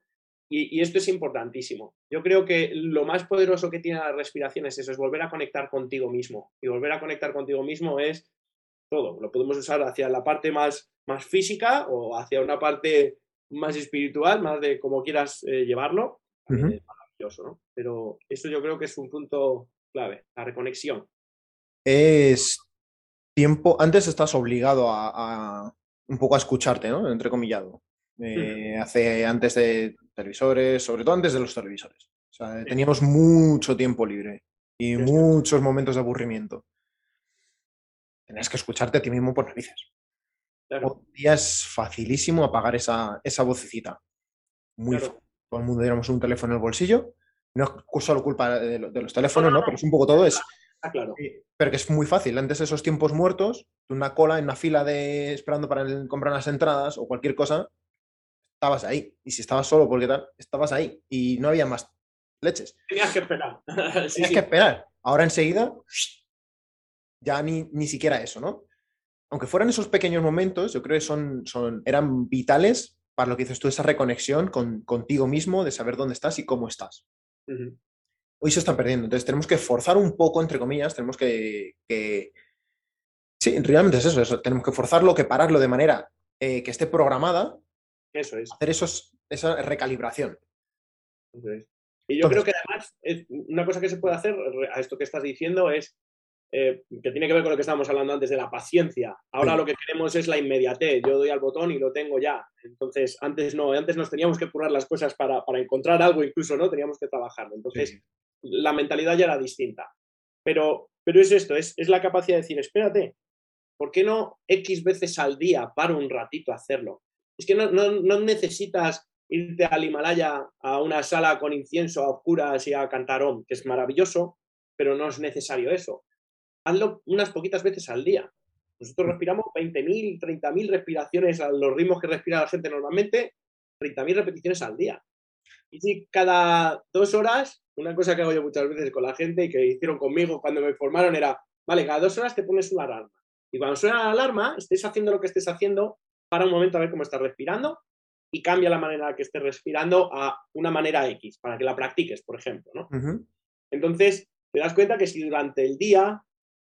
Y, esto es importantísimo. Yo creo que lo más poderoso que tiene la respiración es eso, es volver a conectar contigo mismo. Y volver a conectar contigo mismo es todo. Lo podemos usar hacia la parte más, más física o hacia una parte más espiritual, más de como quieras eh, llevarlo. maravilloso, ¿no? Pero eso yo creo que es un punto clave, la reconexión. Es tiempo, antes estás obligado a, un poco a escucharte, ¿no? Entrecomillado. Eh, hace antes de televisores, sobre todo antes de los televisores. O sea, teníamos mucho tiempo libre y muchos momentos de aburrimiento. Tenías que escucharte a ti mismo por narices. Claro. Hoy es facilísimo apagar esa, esa vocecita. Muy Todo el mundo tenemos un teléfono en el bolsillo. No es solo culpa de, los teléfonos, no, Pero es un poco todo. Es, claro. Pero que es muy fácil. Antes de esos tiempos muertos, una cola en una fila de esperando para comprar las entradas o cualquier cosa, estabas ahí. Y si estabas solo, porque tal, estabas ahí. Y no había más leches. Tenías que esperar. Tenías que esperar. Ahora enseguida, ya ni, ni siquiera eso, ¿no? Aunque fueran esos pequeños momentos, yo creo que son, son, eran vitales para lo que dices tú, esa reconexión con, contigo mismo, de saber dónde estás y cómo estás. Hoy se están perdiendo. Entonces tenemos que forzar un poco, entre comillas, tenemos que, que... Sí, realmente es eso, eso, tenemos que forzarlo, que pararlo de manera eh, que esté programada eso es. Hacer esa recalibración. Y yo creo que además una cosa que se puede hacer a esto que estás diciendo es eh, que tiene que ver con lo que estábamos hablando antes de la paciencia. Ahora lo que queremos es la inmediatez. Yo doy al botón y lo tengo ya. Entonces, antes no, antes nos teníamos que currar las cosas para, encontrar algo, incluso no teníamos que trabajarlo. Entonces, la mentalidad ya era distinta. Pero, pero es esto, es, es la capacidad de decir, espérate, ¿por qué no X veces al día paro un ratito a hacerlo? Es que no, necesitas irte al Himalaya a una sala con incienso a oscuras y a cantar om, que es maravilloso, pero no es necesario eso. Hazlo unas poquitas veces al día. Nosotros respiramos 20.000, 30.000 respiraciones a los ritmos que respira la gente normalmente, 30.000 repeticiones al día. Y si cada dos horas, una cosa que hago yo muchas veces con la gente y que hicieron conmigo cuando me formaron era, vale, cada dos horas te pones una alarma. Y cuando suena la alarma, estés haciendo lo que estés haciendo, para un momento a ver cómo estás respirando y cambia la manera que estés respirando a una manera X, para que la practiques, por ejemplo. ¿no? Entonces, te das cuenta que si durante el día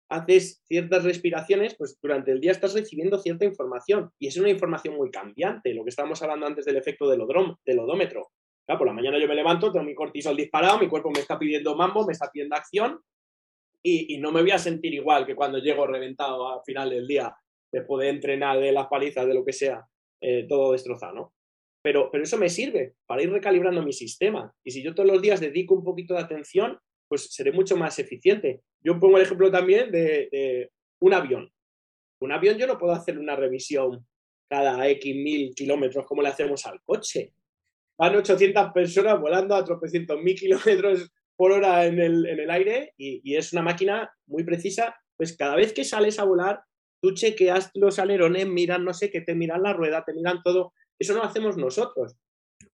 haces ciertas respiraciones, pues durante el día estás recibiendo cierta información y es una información muy cambiante, lo que estábamos hablando antes del efecto del, del odómetro. por la mañana yo me levanto, tengo mi cortisol disparado, mi cuerpo me está pidiendo mambo, me está pidiendo acción y, no me voy a sentir igual que cuando llego reventado al final del día después de entrenar, de las palizas, de lo que sea, eh, todo destrozado, ¿no? Pero, pero eso me sirve para ir recalibrando mi sistema. Y si yo todos los días dedico un poquito de atención, pues seré mucho más eficiente. Yo pongo el ejemplo también de, un avión. Un avión yo no puedo hacer una revisión cada X mil kilómetros como le hacemos al coche. Van 800 personas volando a tropecientos mil kilómetros por hora en el, en el aire y, y, es una máquina muy precisa. Pues cada vez que sales a volar, tú chequeas los alerones, miran no sé qué, te miran la rueda, te miran todo. Eso no lo hacemos nosotros.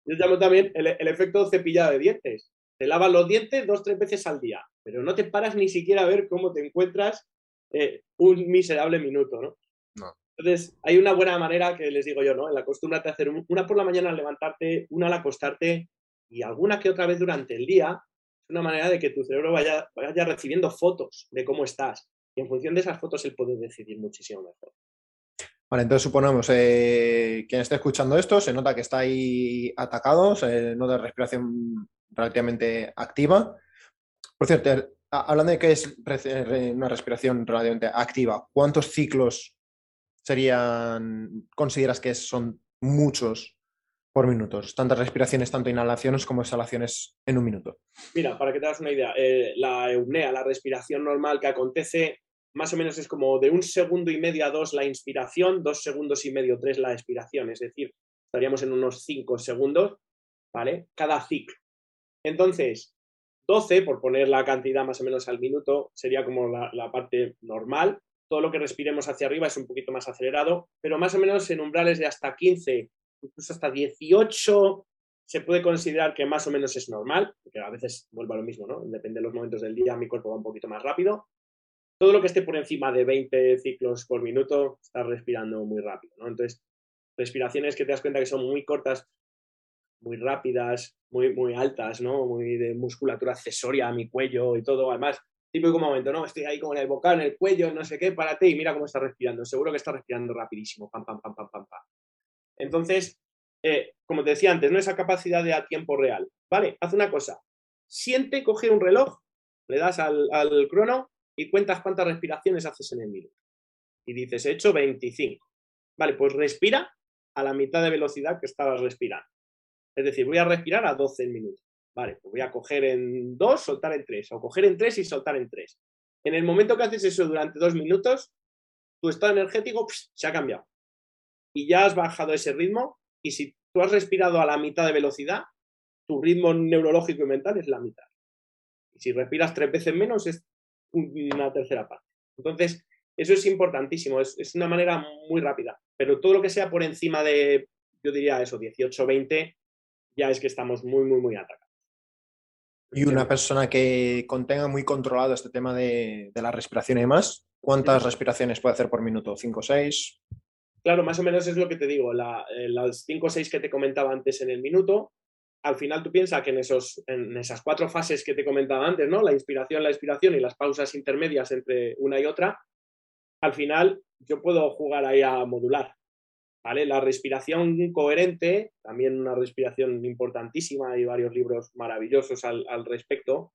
Yo llamo también el, efecto cepillado de dientes. Te lavas los dientes dos, tres veces al día. pero no te paras ni siquiera a ver cómo te encuentras eh, un miserable minuto, ¿no? No. Entonces, hay una buena manera que les digo yo, ¿no? En la costumbre de hacer una por la mañana al levantarte, una al acostarte y alguna que otra vez durante el día. Es una manera de que tu cerebro vaya, vaya recibiendo fotos de cómo estás. Y en función de esas fotos él puede decidir muchísimo mejor. Vale, entonces suponemos, eh, quien esté escuchando esto se nota que está ahí atacado, se nota respiración relativamente activa. Por cierto, hablando de que es una respiración relativamente activa, ¿cuántos ciclos serían, consideras que son muchos por minutos? Tantas respiraciones, tanto inhalaciones como exhalaciones en un minuto. Mira, para que te hagas una idea, eh, la eupnea, la respiración normal que acontece más o menos es como de un segundo y medio a dos la inspiración, dos segundos y medio, tres la expiración. Es decir, estaríamos en unos cinco segundos, ¿vale? Cada ciclo. Entonces, 12, por poner la cantidad más o menos al minuto, sería como la, parte normal. Todo lo que respiremos hacia arriba es un poquito más acelerado, pero más o menos en umbrales de hasta 15, incluso hasta 18, se puede considerar que más o menos es normal, porque a veces vuelvo a lo mismo, ¿no? Depende de los momentos del día, mi cuerpo va un poquito más rápido todo lo que esté por encima de 20 ciclos por minuto, estás respirando muy rápido, ¿no? Entonces, respiraciones que te das cuenta que son muy cortas, muy rápidas, muy, muy altas, ¿no? Muy de musculatura accesoria a mi cuello y todo. Además, típico momento, ¿no? Estoy ahí como en el boca, en el cuello, no sé qué, párate y mira cómo está respirando. Seguro que está respirando rapidísimo, pam, pam, pam, pam, pam, pam. Entonces, eh, como te decía antes, no esa capacidad de a tiempo real. Vale, haz una cosa. Siente, coge un reloj, le das al, al crono y cuentas cuántas respiraciones haces en el minuto. Y dices, he hecho 25. Vale, pues respira a la mitad de velocidad que estabas respirando. Es decir, voy a respirar a 12 minutos. Vale, pues voy a coger en 2, soltar en 3, o coger en 3 y soltar en 3. En el momento que haces eso durante 2 minutos, tu estado energético se ha cambiado. Y ya has bajado ese ritmo y si tú has respirado a la mitad de velocidad, tu ritmo neurológico y mental es la mitad. Y si respiras tres veces menos, es una tercera parte. Entonces, eso es importantísimo, es, una manera muy rápida, pero todo lo que sea por encima de, yo diría eso, 18, 20, ya es que estamos muy, muy, muy atacados. Y una persona que contenga muy controlado este tema de, la respiración y demás, ¿cuántas respiraciones puede hacer por minuto? ¿5 o 6? Claro, más o menos es lo que te digo, eh, las 5 o 6 que te comentaba antes en el minuto, al final tú piensas que en, esos, en esas cuatro fases que te comentaba antes, ¿no? La inspiración, la expiración y las pausas intermedias entre una y otra, al final yo puedo jugar ahí a modular. ¿Vale? La respiración coherente, también una respiración importantísima, hay varios libros maravillosos al, respecto.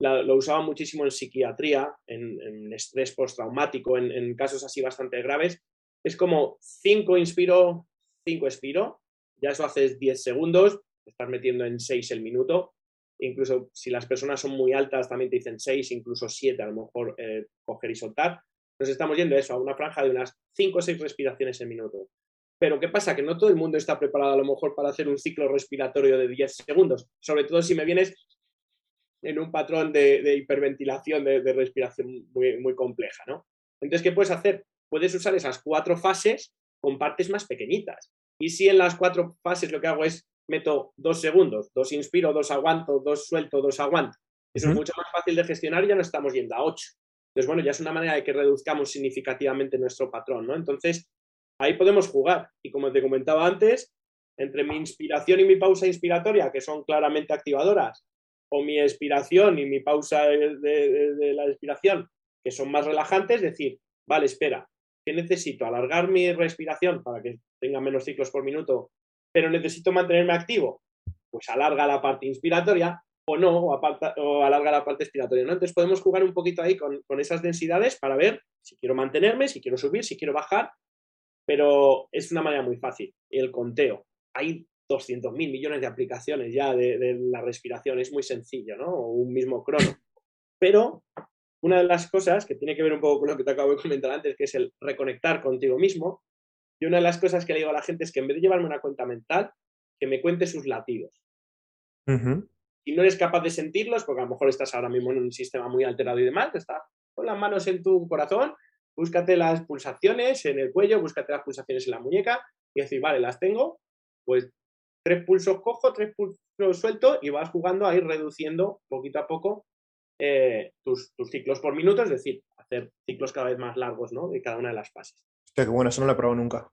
lo usaba muchísimo en psiquiatría, en, estrés postraumático, en, en casos así bastante graves. Es como 5 inspiro, 5 expiro, ya eso haces 10 segundos, estás metiendo en 6 el minuto. Incluso si las personas son muy altas, también te dicen 6, incluso 7 a lo mejor eh, coger y soltar. Nos estamos yendo eso, a una franja de unas 5 o 6 respiraciones en minuto. Pero ¿qué pasa? Que no todo el mundo está preparado a lo mejor para hacer un ciclo respiratorio de 10 segundos, sobre todo si me vienes en un patrón de, hiperventilación, de, de, respiración muy, muy compleja, ¿no? Entonces, ¿qué puedes hacer? Puedes usar esas cuatro fases con partes más pequeñitas. Y si en las cuatro fases lo que hago es meto dos segundos, dos inspiro, dos aguanto, dos suelto, dos aguanto. Eso es mucho más fácil de gestionar y ya no estamos yendo a ocho. Entonces, bueno, ya es una manera de que reduzcamos significativamente nuestro patrón, ¿no? Entonces, ahí podemos jugar. Y como te comentaba antes, entre mi inspiración y mi pausa inspiratoria, que son claramente activadoras, o mi expiración y mi pausa de, la expiración, que son más relajantes, decir, vale, espera, ¿qué necesito? ¿Alargar mi respiración para que tenga menos ciclos por minuto pero necesito mantenerme activo, pues alarga la parte inspiratoria o no, o, alarga la parte expiratoria. ¿no? Entonces podemos jugar un poquito ahí con, esas densidades para ver si quiero mantenerme, si quiero subir, si quiero bajar, pero es una manera muy fácil. El conteo. Hay 200.000 millones de aplicaciones ya de, de, la respiración, es muy sencillo, ¿no? O un mismo crono. Pero una de las cosas que tiene que ver un poco con lo que te acabo de comentar antes, que es el reconectar contigo mismo, y una de las cosas que le digo a la gente es que en vez de llevarme una cuenta mental, que me cuente sus latidos. Si no eres capaz de sentirlos, porque a lo mejor estás ahora mismo en un sistema muy alterado y demás, está con las manos en tu corazón, búscate las pulsaciones en el cuello, búscate las pulsaciones en la muñeca y decir, vale, las tengo, pues tres pulsos cojo, tres pulsos suelto y vas jugando a ir reduciendo poquito a poco eh, tus, ciclos por minuto, es decir, hacer ciclos cada vez más largos ¿no? de cada una de las fases. Hostia, qué bueno, eso no lo he probado nunca.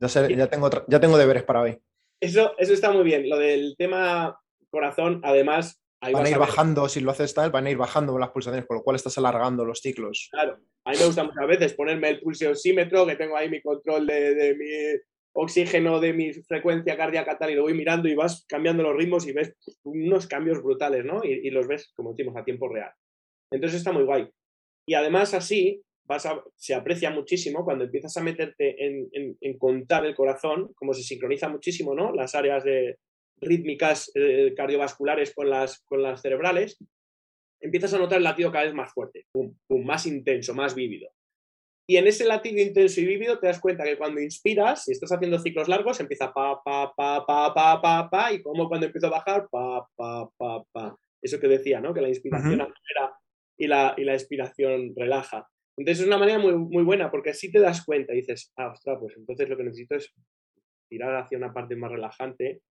Ya, ya, tengo, ya tengo deberes para hoy. Eso, eso está muy bien. Lo del tema corazón, además. Van a ir bajando, si lo haces tal, van a ir bajando las pulsaciones, por lo cual estás alargando los ciclos. Claro. A mí me gusta muchas veces ponerme el pulsiosímetro, que tengo ahí mi control de, mi oxígeno, de mi frecuencia cardíaca tal, y lo voy mirando y vas cambiando los ritmos y ves unos cambios brutales, ¿no? Y, los ves, como decimos, a tiempo real. Entonces está muy guay. Y además así vas se aprecia muchísimo cuando empiezas a meterte en, contar el corazón, como se sincroniza muchísimo, ¿no? Las áreas de rítmicas eh, cardiovasculares con las, con las cerebrales, empiezas a notar el latido cada vez más fuerte, más intenso, más vívido. Y en ese latido intenso y vívido te das cuenta que cuando inspiras, si estás haciendo ciclos largos, empieza pa, pa, pa, pa, pa, pa, pa, y como cuando empieza a bajar, pa, pa, pa, pa. Eso que decía, ¿no? Que la inspiración acelera y la, y la expiración relaja. Entonces es una manera muy, muy buena porque así te das cuenta y dices, ah, ostras, pues entonces lo que necesito es tirar hacia una parte más relajante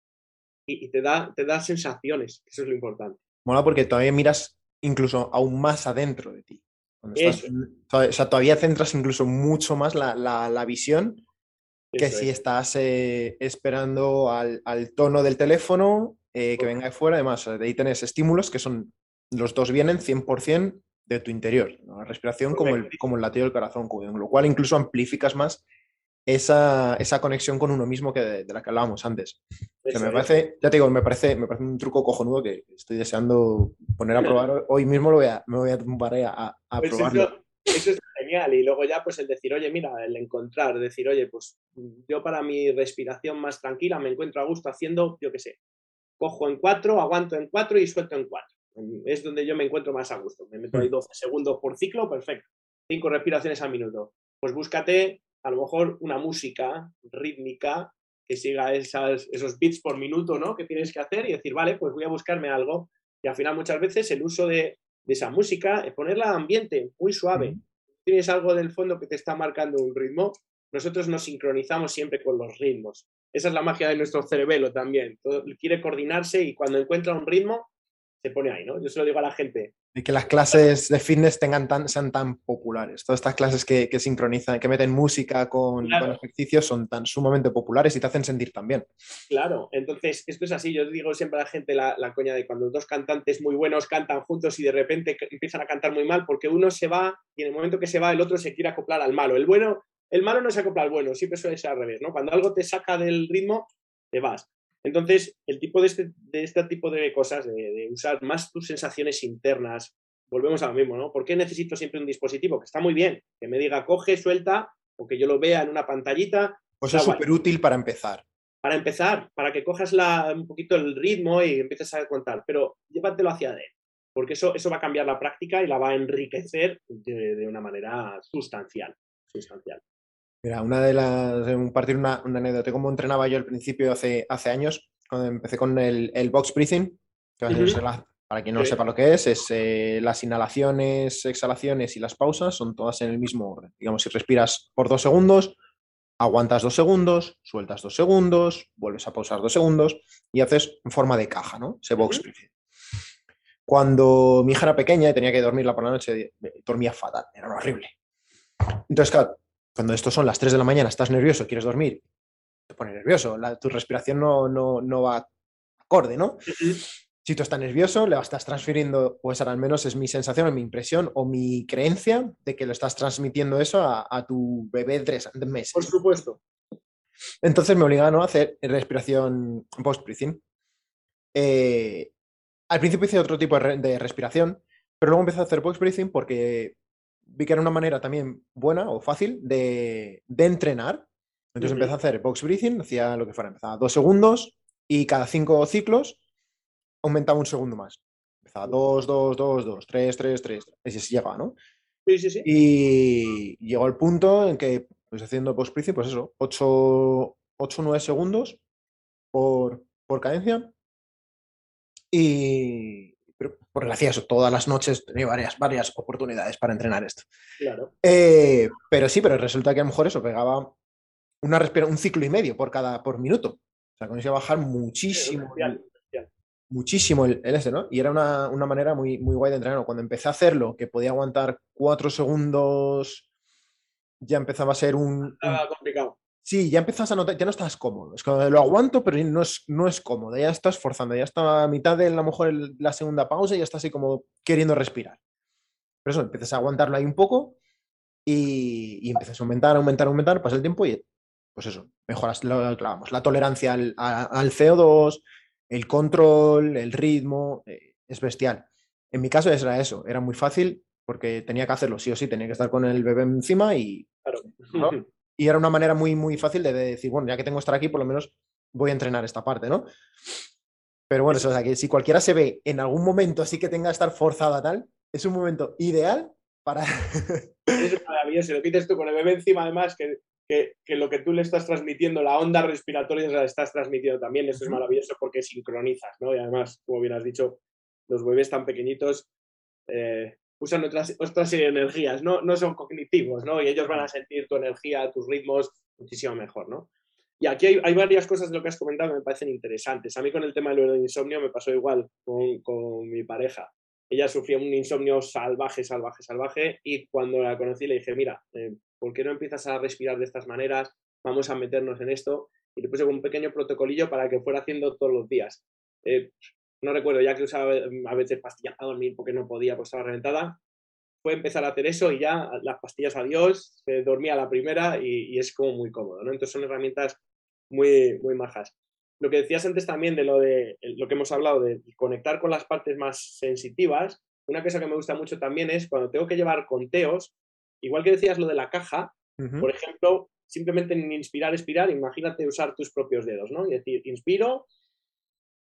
y, y te, da, te da sensaciones, eso es lo importante. Mola porque todavía miras incluso aún más adentro de ti. o sea, todavía centras incluso mucho más la, visión que si estás eh, esperando al, tono del teléfono eh, que venga de fuera. Además, de ahí tienes estímulos que son, los dos vienen 100% de tu interior, la respiración como el, como el latido del corazón, con lo cual incluso amplificas más esa, esa conexión con uno mismo que de, la que hablábamos antes. me parece, ya te digo, me parece, me parece un truco cojonudo que estoy deseando poner a probar. Hoy mismo lo voy a, me voy a tumbar a, a pues probarlo. Eso, es genial. Y luego ya, pues el decir, oye, mira, el encontrar, decir, oye, pues yo para mi respiración más tranquila me encuentro a gusto haciendo, yo qué sé, cojo en cuatro, aguanto en cuatro y suelto en cuatro. Es donde yo me encuentro más a gusto. Me meto ahí 12 mm. segundos por ciclo, perfecto. Cinco respiraciones al minuto. Pues búscate a lo mejor una música rítmica que siga esas, esos beats por minuto ¿no? que tienes que hacer y decir, vale, pues voy a buscarme algo. Y al final muchas veces el uso de, esa música es ponerla ambiente, muy suave. Tienes algo del fondo que te está marcando un ritmo. Nosotros nos sincronizamos siempre con los ritmos. Esa es la magia de nuestro cerebelo también. quiere coordinarse y cuando encuentra un ritmo, se pone ahí, ¿no? Yo se lo digo a la gente. Y que las clases de fitness tengan tan, sean tan populares. Todas estas clases que, sincronizan, que meten música con, ejercicios son tan sumamente populares y te hacen sentir también. Claro, entonces esto es así. Yo digo siempre a la gente la, la coña de cuando dos cantantes muy buenos cantan juntos y de repente empiezan a cantar muy mal porque uno se va y en el momento que se va el otro se quiere acoplar al malo. El bueno, el malo no se acopla al bueno, siempre suele ser al revés, ¿no? Cuando algo te saca del ritmo, te vas. Entonces, el tipo de este, de este tipo de cosas, de, usar más tus sensaciones internas, volvemos a lo mismo, ¿no? ¿Por qué necesito siempre un dispositivo? Que está muy bien, que me diga coge, suelta, o que yo lo vea en una pantallita. Pues es súper útil para empezar. Para empezar, para que cojas la, un poquito el ritmo y empieces a contar, pero llévatelo hacia adentro, porque eso, eso va a cambiar la práctica y la va a enriquecer de, de una manera sustancial. sustancial. Mira, una de las. Compartir una, una anécdota. Cómo entrenaba yo al principio hace, hace años, cuando empecé con el, el box breathing. para quien no sepa lo que es, es eh, las inhalaciones, exhalaciones y las pausas son todas en el mismo orden. Digamos, si respiras por dos segundos, aguantas dos segundos, sueltas dos segundos, vuelves a pausar dos segundos y haces en forma de caja, ¿no? Ese box breathing. Cuando mi hija era pequeña y tenía que dormirla por la noche, dormía fatal, era horrible. Entonces, claro, cuando esto son las 3 de la mañana, estás nervioso, quieres dormir, te pone nervioso, tu respiración no, no, no, va acorde, ¿no? Si tú estás nervioso, le estás transfiriendo, pues ahora al menos es mi sensación, o mi impresión o mi creencia de que lo estás transmitiendo eso a, tu bebé de tres meses. Por supuesto. Entonces me obligaron a hacer respiración post-breathing. Eh, al principio hice otro tipo de respiración, pero luego empecé a hacer post-breathing porque vi que era una manera también buena o fácil de, entrenar. Entonces empecé a hacer box breathing, hacía lo que fuera, empezaba dos segundos y cada cinco ciclos aumentaba un segundo más. Empezaba dos, dos, dos, dos, tres, tres, tres, y así llegaba, ¿no? Sí, sí, sí. Y llegó el punto en que, pues haciendo box breathing, pues eso, 8 o 9 segundos por, por cadencia. Y, porque hacía eso todas las noches, tenía varias, varias oportunidades para entrenar esto. Claro. Eh, pero sí, pero resulta que a lo mejor eso pegaba una un ciclo y medio por cada por minuto. O sea, conseguía bajar muchísimo muchísimo el, este, ¿no? Y era una, manera muy, muy guay de entrenar. Cuando empecé a hacerlo, que podía aguantar cuatro segundos, ya empezaba a ser un... complicado. Sí, ya empezás a notar, ya no estás cómodo. Es como lo aguanto, pero no es, no es cómodo. Ya estás forzando, ya está a mitad de a lo mejor la segunda pausa y ya estás así como queriendo respirar. Pero eso, empiezas a aguantarlo ahí un poco y, y empiezas a aumentar, aumentar, aumentar, pasa el tiempo y pues eso, mejoras lo, clavamos, la tolerancia al, al, CO2, el control, el ritmo, eh, es bestial. En mi caso era eso, era muy fácil porque tenía que hacerlo sí o sí, tenía que estar con el bebé encima y, y era una manera muy, muy fácil de decir, bueno, ya que tengo que estar aquí, por lo menos voy a entrenar esta parte, ¿no? Pero bueno, eso, o sea, que si cualquiera se ve en algún momento así que tenga que estar forzada tal, es un momento ideal para... es maravilloso, lo quites tú con el bebé encima, además, que, que, lo que tú le estás transmitiendo, la onda respiratoria la estás transmitiendo también, eso es maravilloso porque sincronizas, ¿no? Y además, como bien has dicho, los bebés tan pequeñitos eh, usan otras, otras energías, ¿no? no son cognitivos, ¿no? Y ellos van a sentir tu energía, tus ritmos muchísimo mejor, ¿no? Y aquí hay, hay, varias cosas de lo que has comentado que me parecen interesantes. A mí con el tema del insomnio me pasó igual con, con mi pareja ella sufría un insomnio salvaje, salvaje, salvaje, y cuando la conocí le dije, mira, eh, ¿por qué no empiezas a respirar de estas maneras? Vamos a meternos en esto. Y le puse un pequeño protocolillo para que fuera haciendo todos los días. Eh, no recuerdo, ya que usaba a veces pastillas para dormir porque no podía, pues estaba reventada. Fue empezar a hacer eso y ya las pastillas adiós, se dormía la primera y, y, es como muy cómodo, ¿no? Entonces son herramientas muy, muy majas lo que decías antes también de lo de lo que hemos hablado de conectar con las partes más sensitivas, una cosa que me gusta mucho también es cuando tengo que llevar conteos, igual que decías lo de la caja, por ejemplo, simplemente en inspirar, expirar, imagínate usar tus propios dedos, ¿no? Y decir, inspiro,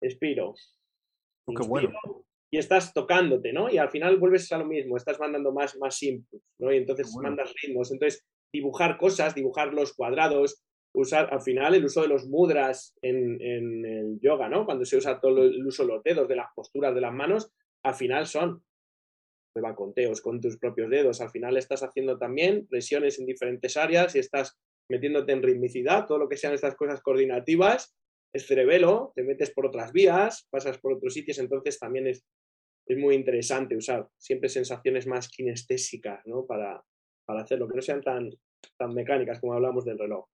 expiro. Bueno. Y estás tocándote, ¿no? Y al final vuelves a lo mismo, estás mandando más, más inputs, ¿no? Y entonces mandas ritmos. Entonces, dibujar cosas, dibujar los cuadrados, usar al final el uso de los mudras en, el yoga, ¿no? Cuando se usa todo el uso de los dedos, de las posturas de las manos, al final son conteos con tus propios dedos. Al final estás haciendo también presiones en diferentes áreas y estás metiéndote en ritmicidad, todo lo que sean estas cosas coordinativas, cerebelo, te metes por otras vías, pasas por otros sitios, entonces también es, es muy interesante usar siempre sensaciones más kinestésicas, ¿no? Para, para hacerlo, que no sean tan, tan mecánicas como hablamos del reloj.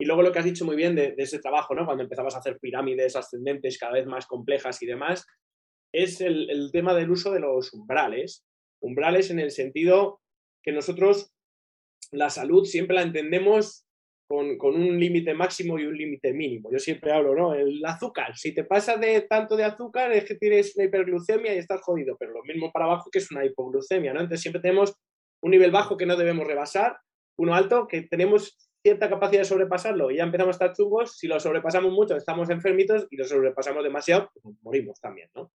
Y luego lo que has dicho muy bien de, ese trabajo, ¿no? Cuando empezabas a hacer pirámides ascendentes cada vez más complejas y demás, es el, tema del uso de los umbrales. Umbrales en el sentido que nosotros la salud siempre la entendemos con, un límite máximo y un límite mínimo. Yo siempre hablo, ¿no? El azúcar, si te pasa de tanto de azúcar es que tienes una hiperglucemia y estás jodido, pero lo mismo para abajo que es una hipoglucemia, ¿no? Entonces siempre tenemos un nivel bajo que no debemos rebasar, uno alto que tenemos cierta capacidad de sobrepasarlo y ya empezamos a estar chungos, si lo sobrepasamos mucho estamos enfermitos y lo sobrepasamos demasiado, pues morimos también, ¿no?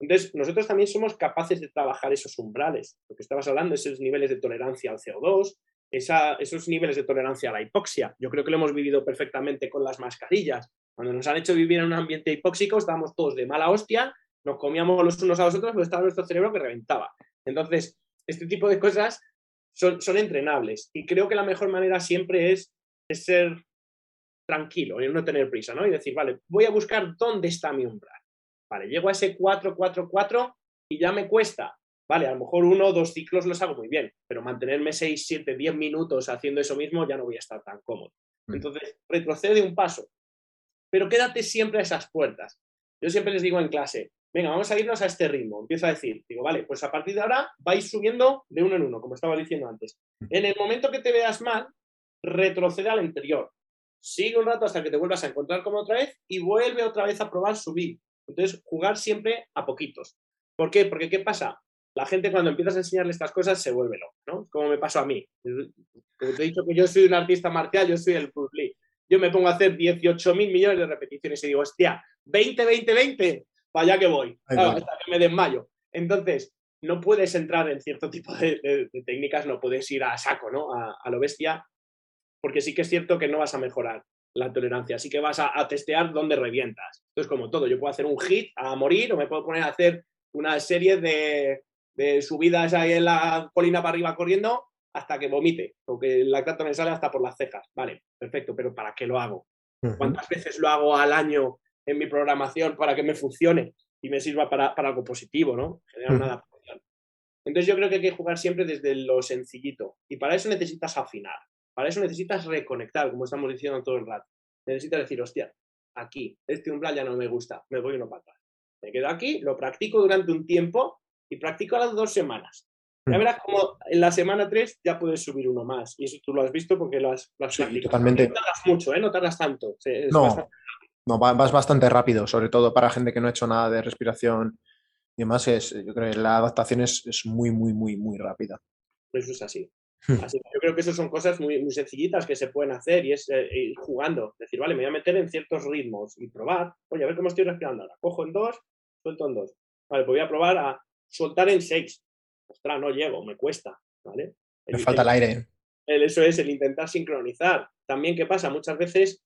Entonces, nosotros también somos capaces de trabajar esos umbrales, lo que estabas hablando, esos niveles de tolerancia al CO2, esos niveles de tolerancia a la hipoxia. Yo creo que lo hemos vivido perfectamente con las mascarillas. Cuando nos han hecho vivir en un ambiente hipóxico, estábamos todos de mala hostia, nos comíamos los unos a los otros, pero estaba nuestro cerebro que reventaba. Entonces, este tipo de cosas son, entrenables. Y creo que la mejor manera siempre es, ser tranquilo y no tener prisa, ¿no? Y decir, vale, voy a buscar dónde está mi umbral. Vale, llego a ese 4, 4, 4 y ya me cuesta. Vale, a lo mejor uno o dos ciclos los hago muy bien, pero mantenerme 6, 7, 10 minutos haciendo eso mismo ya no voy a estar tan cómodo. Mm. Entonces, retrocede un paso, pero quédate siempre a esas puertas. Yo siempre les digo en clase, venga, vamos a irnos a este ritmo. Empiezo a decir, digo, vale, pues a partir de ahora vais subiendo de uno en uno, como estaba diciendo antes. En el momento que te veas mal, retrocede al anterior. Sigue un rato hasta que te vuelvas a encontrar como otra vez y vuelve otra vez a probar subir. Entonces, jugar siempre a poquitos. ¿Por qué? Porque ¿qué pasa? La gente cuando empiezas a enseñarle estas cosas se vuelve loco, ¿no? Como me pasó a mí. Como te he dicho que yo soy un artista marcial, yo soy el Bruce Lee. Yo me pongo a hacer 18 mil millones de repeticiones y digo, hostia, 20, 20, 20, para allá que voy, hasta que me desmayo. Entonces, no puedes entrar en cierto tipo de, técnicas, no puedes ir a saco, ¿no? A, lo bestia, porque sí que es cierto que no vas a mejorar la tolerancia, sí que vas a, testear dónde revientas. Entonces, como todo, yo puedo hacer un hit a morir o me puedo poner a hacer una serie de, subidas ahí en la colina para arriba corriendo hasta que vomite, porque el lactato me sale hasta por las cejas. Vale, perfecto, pero ¿para qué lo hago? ¿Cuántas veces lo hago al año en mi programación para que me funcione y me sirva para, algo positivo, ¿no? Generar una adaptación. Entonces yo creo que hay que jugar siempre desde lo sencillito y para eso necesitas afinar, para eso necesitas reconectar, como estamos diciendo todo el rato. Necesitas decir, hostia, aquí, este umbral ya no me gusta, me voy uno para atrás. Me quedo aquí, lo practico durante un tiempo y practico las dos semanas. Ya hmm. verás como en la semana 3 ya puedes subir uno más. Y eso tú lo has visto porque lo has, practicado. Totalmente. No tardas mucho, ¿eh? No tardas tanto. no, no, vas bastante rápido, sobre todo para gente que no ha hecho nada de respiración y demás. Es, yo creo que la adaptación es, es muy, muy, muy, muy rápida. Eso es así. Hmm. así. Yo creo que eso son cosas muy, muy sencillitas que se pueden hacer y es eh, ir jugando. Decir, vale, me voy a meter en ciertos ritmos y probar. Oye, a ver cómo estoy respirando ahora. Cojo en dos, suelto en dos. Vale, pues voy a probar a soltar en seis. Ostras, no llego, me cuesta. ¿vale? me falta el aire. eso es, el intentar sincronizar. También, ¿qué pasa? Muchas veces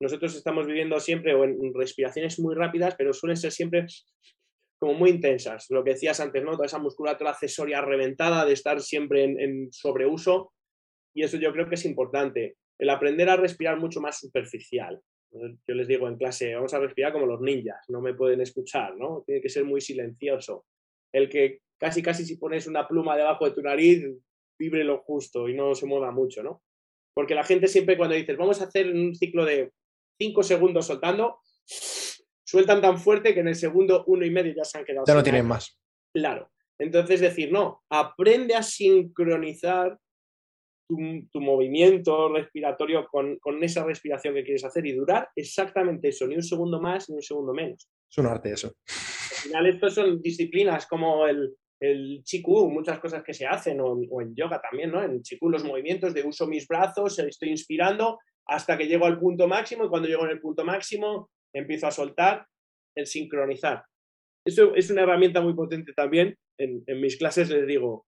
nosotros estamos viviendo siempre o en respiraciones muy rápidas, pero suelen ser siempre como muy intensas. Lo que decías antes, ¿no? Toda esa musculatura accesoria reventada de estar siempre en, sobreuso. Y eso yo creo que es importante. El aprender a respirar mucho más superficial. Yo les digo en clase, vamos a respirar como los ninjas, no me pueden escuchar, ¿no? Tiene que ser muy silencioso. El que casi, casi si pones una pluma debajo de tu nariz, vibre lo justo y no se mueva mucho, ¿no? Porque la gente siempre cuando dices, vamos a hacer un ciclo de cinco segundos soltando, sueltan tan fuerte que en el segundo uno y medio ya se han quedado. Ya no tienen más. Claro. Entonces decir, no, aprende a sincronizar tu, movimiento respiratorio con, esa respiración que quieres hacer y durar exactamente eso, ni un segundo más ni un segundo menos. Es un arte eso. Al final, son disciplinas como el, el chiku, muchas cosas que se hacen, o, o, en yoga también, ¿no? En chiku los movimientos de uso mis brazos, estoy inspirando hasta que llego al punto máximo y cuando llego en el punto máximo empiezo a soltar, el sincronizar. Eso es una herramienta muy potente también. En, mis clases les digo,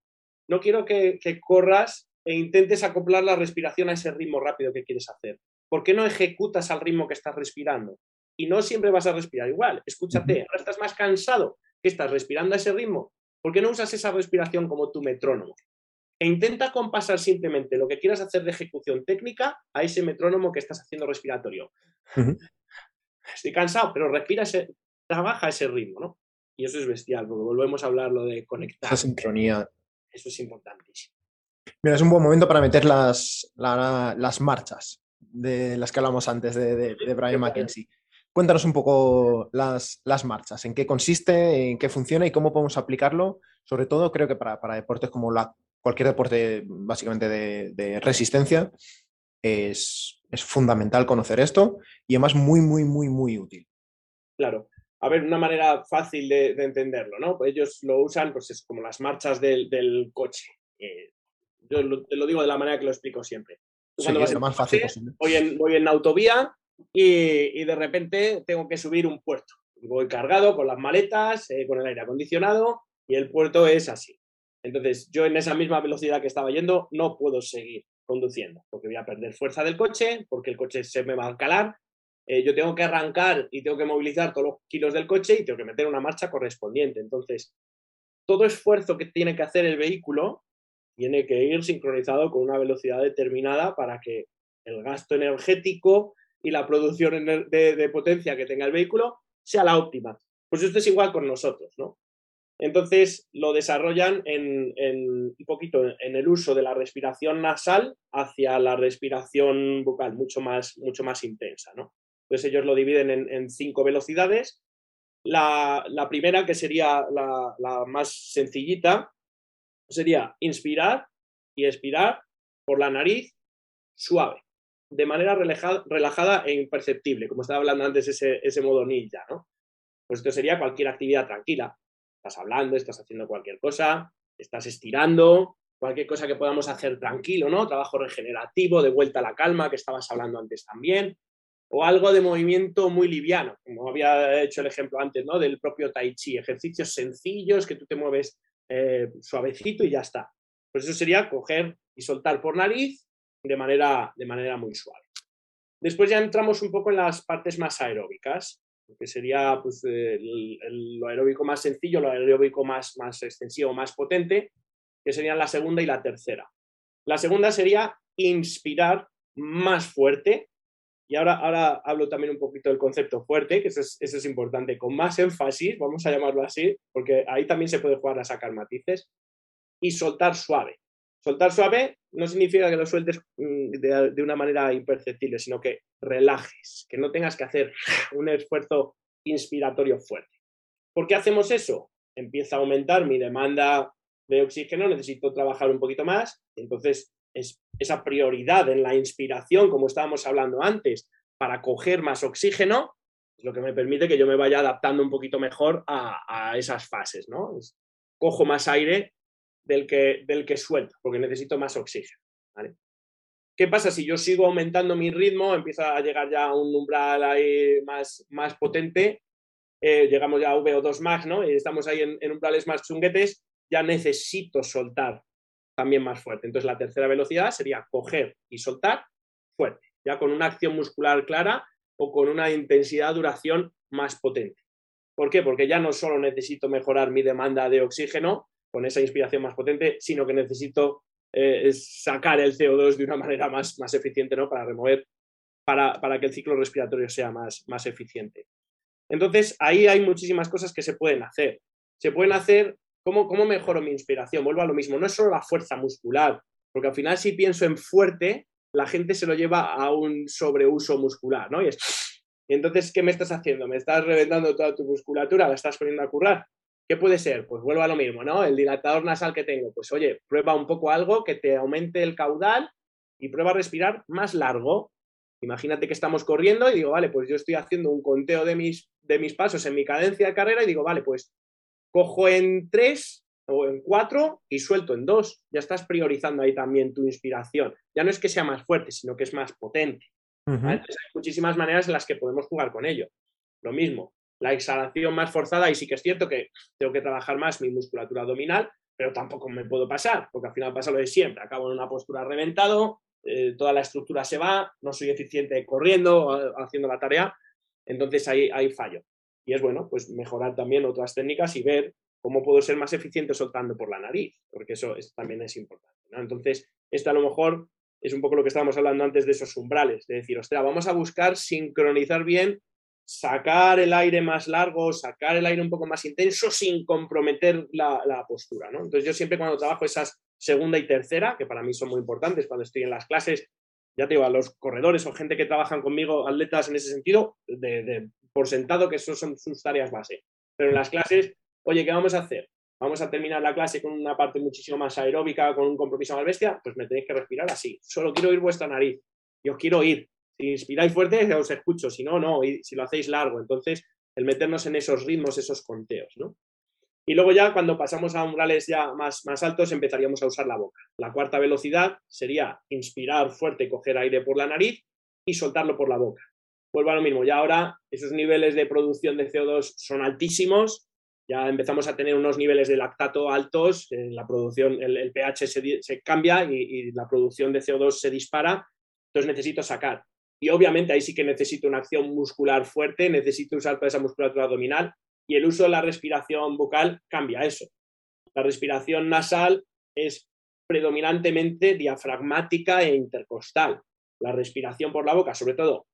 no quiero que, corras e intentes acoplar la respiración a ese ritmo rápido que quieres hacer. ¿Por qué no ejecutas al ritmo que estás respirando? Y no siempre vas a respirar igual. Escúchate, ahora estás más cansado que estás respirando a ese ritmo. ¿Por qué no usas esa respiración como tu metrónomo? E intenta compasar simplemente lo que quieras hacer de ejecución técnica a ese metrónomo que estás haciendo respiratorio estoy cansado, pero respira, ese, trabaja ese ritmo, ¿no? Y eso es bestial, porque volvemos a hablar lo de conectar. Esa sincronía. Eso es importantísimo. Mira, es un buen momento para meter las, las marchas de las que hablamos antes de, de, Brian McKenzie. Cuéntanos un poco las, las, marchas, en qué consiste, en qué funciona y cómo podemos aplicarlo. Sobre todo, creo que para, para deportes como la, cualquier deporte básicamente de, de resistencia, es, es fundamental conocer esto y además muy, muy, muy, muy útil. Claro. A ver, una manera fácil de, entenderlo, ¿no? Pues ellos lo usan, pues es como las marchas del, coche. Eh, yo te lo digo de la manera que lo explico siempre. Sí, es lo más fácil Voy en, voy en autovía y, de repente tengo que subir un puerto. Voy cargado con las maletas, eh, con el aire acondicionado y el puerto es así. Entonces, yo en esa misma velocidad que estaba yendo no puedo seguir conduciendo, porque voy a perder fuerza del coche, porque el coche se me va a calar, eh, yo tengo que arrancar y tengo que movilizar todos los kilos del coche y tengo que meter una marcha correspondiente. Entonces, todo esfuerzo que tiene que hacer el vehículo tiene que ir sincronizado con una velocidad determinada para que el gasto energético y la producción de, potencia que tenga el vehículo sea la óptima. Pues esto es igual con nosotros, ¿no? Entonces lo desarrollan en, un poquito en el uso de la respiración nasal hacia la respiración bucal, mucho más, mucho más intensa. ¿no? Entonces ellos lo dividen en, cinco velocidades. La, primera, que sería la, más sencillita, sería inspirar y expirar por la nariz suave, de manera relajada, e imperceptible, como estaba hablando antes ese, ese modo ninja. ¿no? Pues esto sería cualquier actividad tranquila estás hablando, estás haciendo cualquier cosa, estás estirando, cualquier cosa que podamos hacer tranquilo, ¿no? Trabajo regenerativo, de vuelta a la calma, que estabas hablando antes también, o algo de movimiento muy liviano, como había hecho el ejemplo antes, ¿no? Del propio tai chi, ejercicios sencillos que tú te mueves eh, suavecito y ya está. Pues eso sería coger y soltar por nariz de manera, de manera muy suave. Después ya entramos un poco en las partes más aeróbicas que sería pues, el, lo aeróbico más sencillo, lo aeróbico más, más extensivo, más potente, que serían la segunda y la tercera. La segunda sería inspirar más fuerte y ahora, ahora hablo también un poquito del concepto fuerte, que es, eso es importante, con más énfasis, vamos a llamarlo así, porque ahí también se puede jugar a sacar matices, y soltar suave. Soltar suave no significa que lo sueltes mm, de, una manera imperceptible, sino que relajes, que no tengas que hacer un esfuerzo inspiratorio fuerte. ¿Por qué hacemos eso? Empieza a aumentar mi demanda de oxígeno, necesito trabajar un poquito más, entonces es esa prioridad en la inspiración, como estábamos hablando antes, para coger más oxígeno, es lo que me permite que yo me vaya adaptando un poquito mejor a, esas fases, ¿no? cojo más aire del que, del que suelto, porque necesito más oxígeno. ¿Qué pasa si yo sigo aumentando mi ritmo, empieza a llegar ya a un umbral más, más potente, eh, llegamos ya a VO2 max, ¿no? Y estamos ahí en, umbrales más chunguetes, ya necesito soltar también más fuerte. Entonces la tercera velocidad sería coger y soltar fuerte, ya con una acción muscular clara o con una intensidad, duración más potente. ¿Por qué? Porque ya no solo necesito mejorar mi demanda de oxígeno, con esa inspiración más potente, sino que necesito eh, sacar el CO2 de una manera más, más eficiente, ¿no? Para remover, para, para, que el ciclo respiratorio sea más, más eficiente. Entonces, ahí hay muchísimas cosas que se pueden hacer. Se pueden hacer, ¿cómo, ¿cómo mejoro mi inspiración? Vuelvo a lo mismo, no es solo la fuerza muscular, porque al final si pienso en fuerte, la gente se lo lleva a un sobreuso muscular, ¿no? Y, es, entonces, ¿qué me estás haciendo? ¿Me estás reventando toda tu musculatura? ¿La estás poniendo a currar? ¿Qué puede ser? Pues vuelvo a lo mismo, ¿no? El dilatador nasal que tengo. Pues oye, prueba un poco algo que te aumente el caudal y prueba a respirar más largo. Imagínate que estamos corriendo y digo, vale, pues yo estoy haciendo un conteo de mis, de mis pasos en mi cadencia de carrera y digo, vale, pues cojo en tres o en cuatro y suelto en dos. Ya estás priorizando ahí también tu inspiración. Ya no es que sea más fuerte, sino que es más potente. Entonces hay muchísimas maneras en las que podemos jugar con ello. Lo mismo, la exhalación más forzada y sí que es cierto que tengo que trabajar más mi musculatura abdominal, pero tampoco me puedo pasar, porque al final pasa lo de siempre, acabo en una postura reventado, eh, toda la estructura se va, no soy eficiente corriendo, haciendo la tarea, entonces ahí hay fallo. Y es bueno, pues mejorar también otras técnicas y ver cómo puedo ser más eficiente soltando por la nariz, porque eso también es importante. Entonces, esto a lo mejor es un poco lo que estábamos hablando antes de esos umbrales, de decir, ostras, vamos a buscar sincronizar bien sacar el aire más largo, sacar el aire un poco más intenso sin comprometer la, postura. ¿no? Entonces yo siempre cuando trabajo esas segunda y tercera, que para mí son muy importantes cuando estoy en las clases, ya te digo, a los corredores o gente que trabajan conmigo, atletas en ese sentido, de, por sentado que son sus tareas base. Pero en las clases, oye, ¿qué vamos a hacer? Vamos a terminar la clase con una parte muchísimo más aeróbica, con un compromiso más bestia, pues me tenéis que respirar así. Solo quiero oír vuestra nariz. Yo quiero oír. Si inspiráis fuerte, os escucho, si no, no, y si lo hacéis largo. Entonces, el meternos en esos ritmos, esos conteos, ¿no? Y luego ya cuando pasamos a umbrales ya más, más altos empezaríamos a usar la boca. La cuarta velocidad sería inspirar fuerte, coger aire por la nariz y soltarlo por la boca. Vuelvo a lo mismo, ya ahora esos niveles de producción de CO2 son altísimos, ya empezamos a tener unos niveles de lactato altos, en la producción, el, pH se, cambia y, y, la producción de CO2 se dispara, entonces necesito sacar. Y obviamente ahí sí que necesito una acción muscular fuerte, necesito usar toda esa musculatura abdominal y el uso de la respiración bucal cambia eso. La respiración nasal es predominantemente diafragmática e intercostal. La respiración por la boca, sobre todo,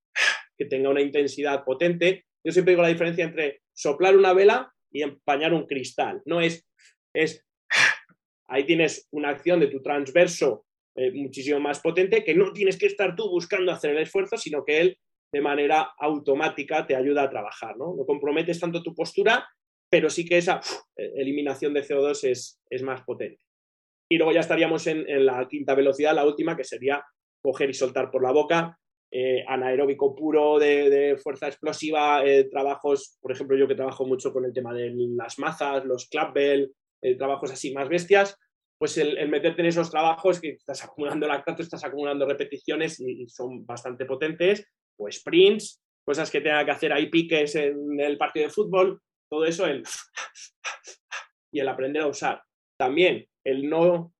que tenga una intensidad potente. Yo siempre digo la diferencia entre soplar una vela y empañar un cristal. No es, es, ahí tienes una acción de tu transverso eh, muchísimo más potente, que no tienes que estar tú buscando hacer el esfuerzo, sino que él de manera automática te ayuda a trabajar, ¿no? No comprometes tanto tu postura, pero sí que esa eliminación de CO2 es, es, más potente. Y luego ya estaríamos en, la quinta velocidad, la última, que sería coger y soltar por la boca, eh, anaeróbico puro de, fuerza explosiva, eh, trabajos, por ejemplo, yo que trabajo mucho con el tema de las mazas, los clapbell, trabajos así más bestias, pues el, meterte en esos trabajos que estás acumulando lactato, estás acumulando repeticiones y, son bastante potentes, o sprints, cosas que tenga que hacer ahí piques en el partido de fútbol, todo eso, el y el aprender a usar. También el no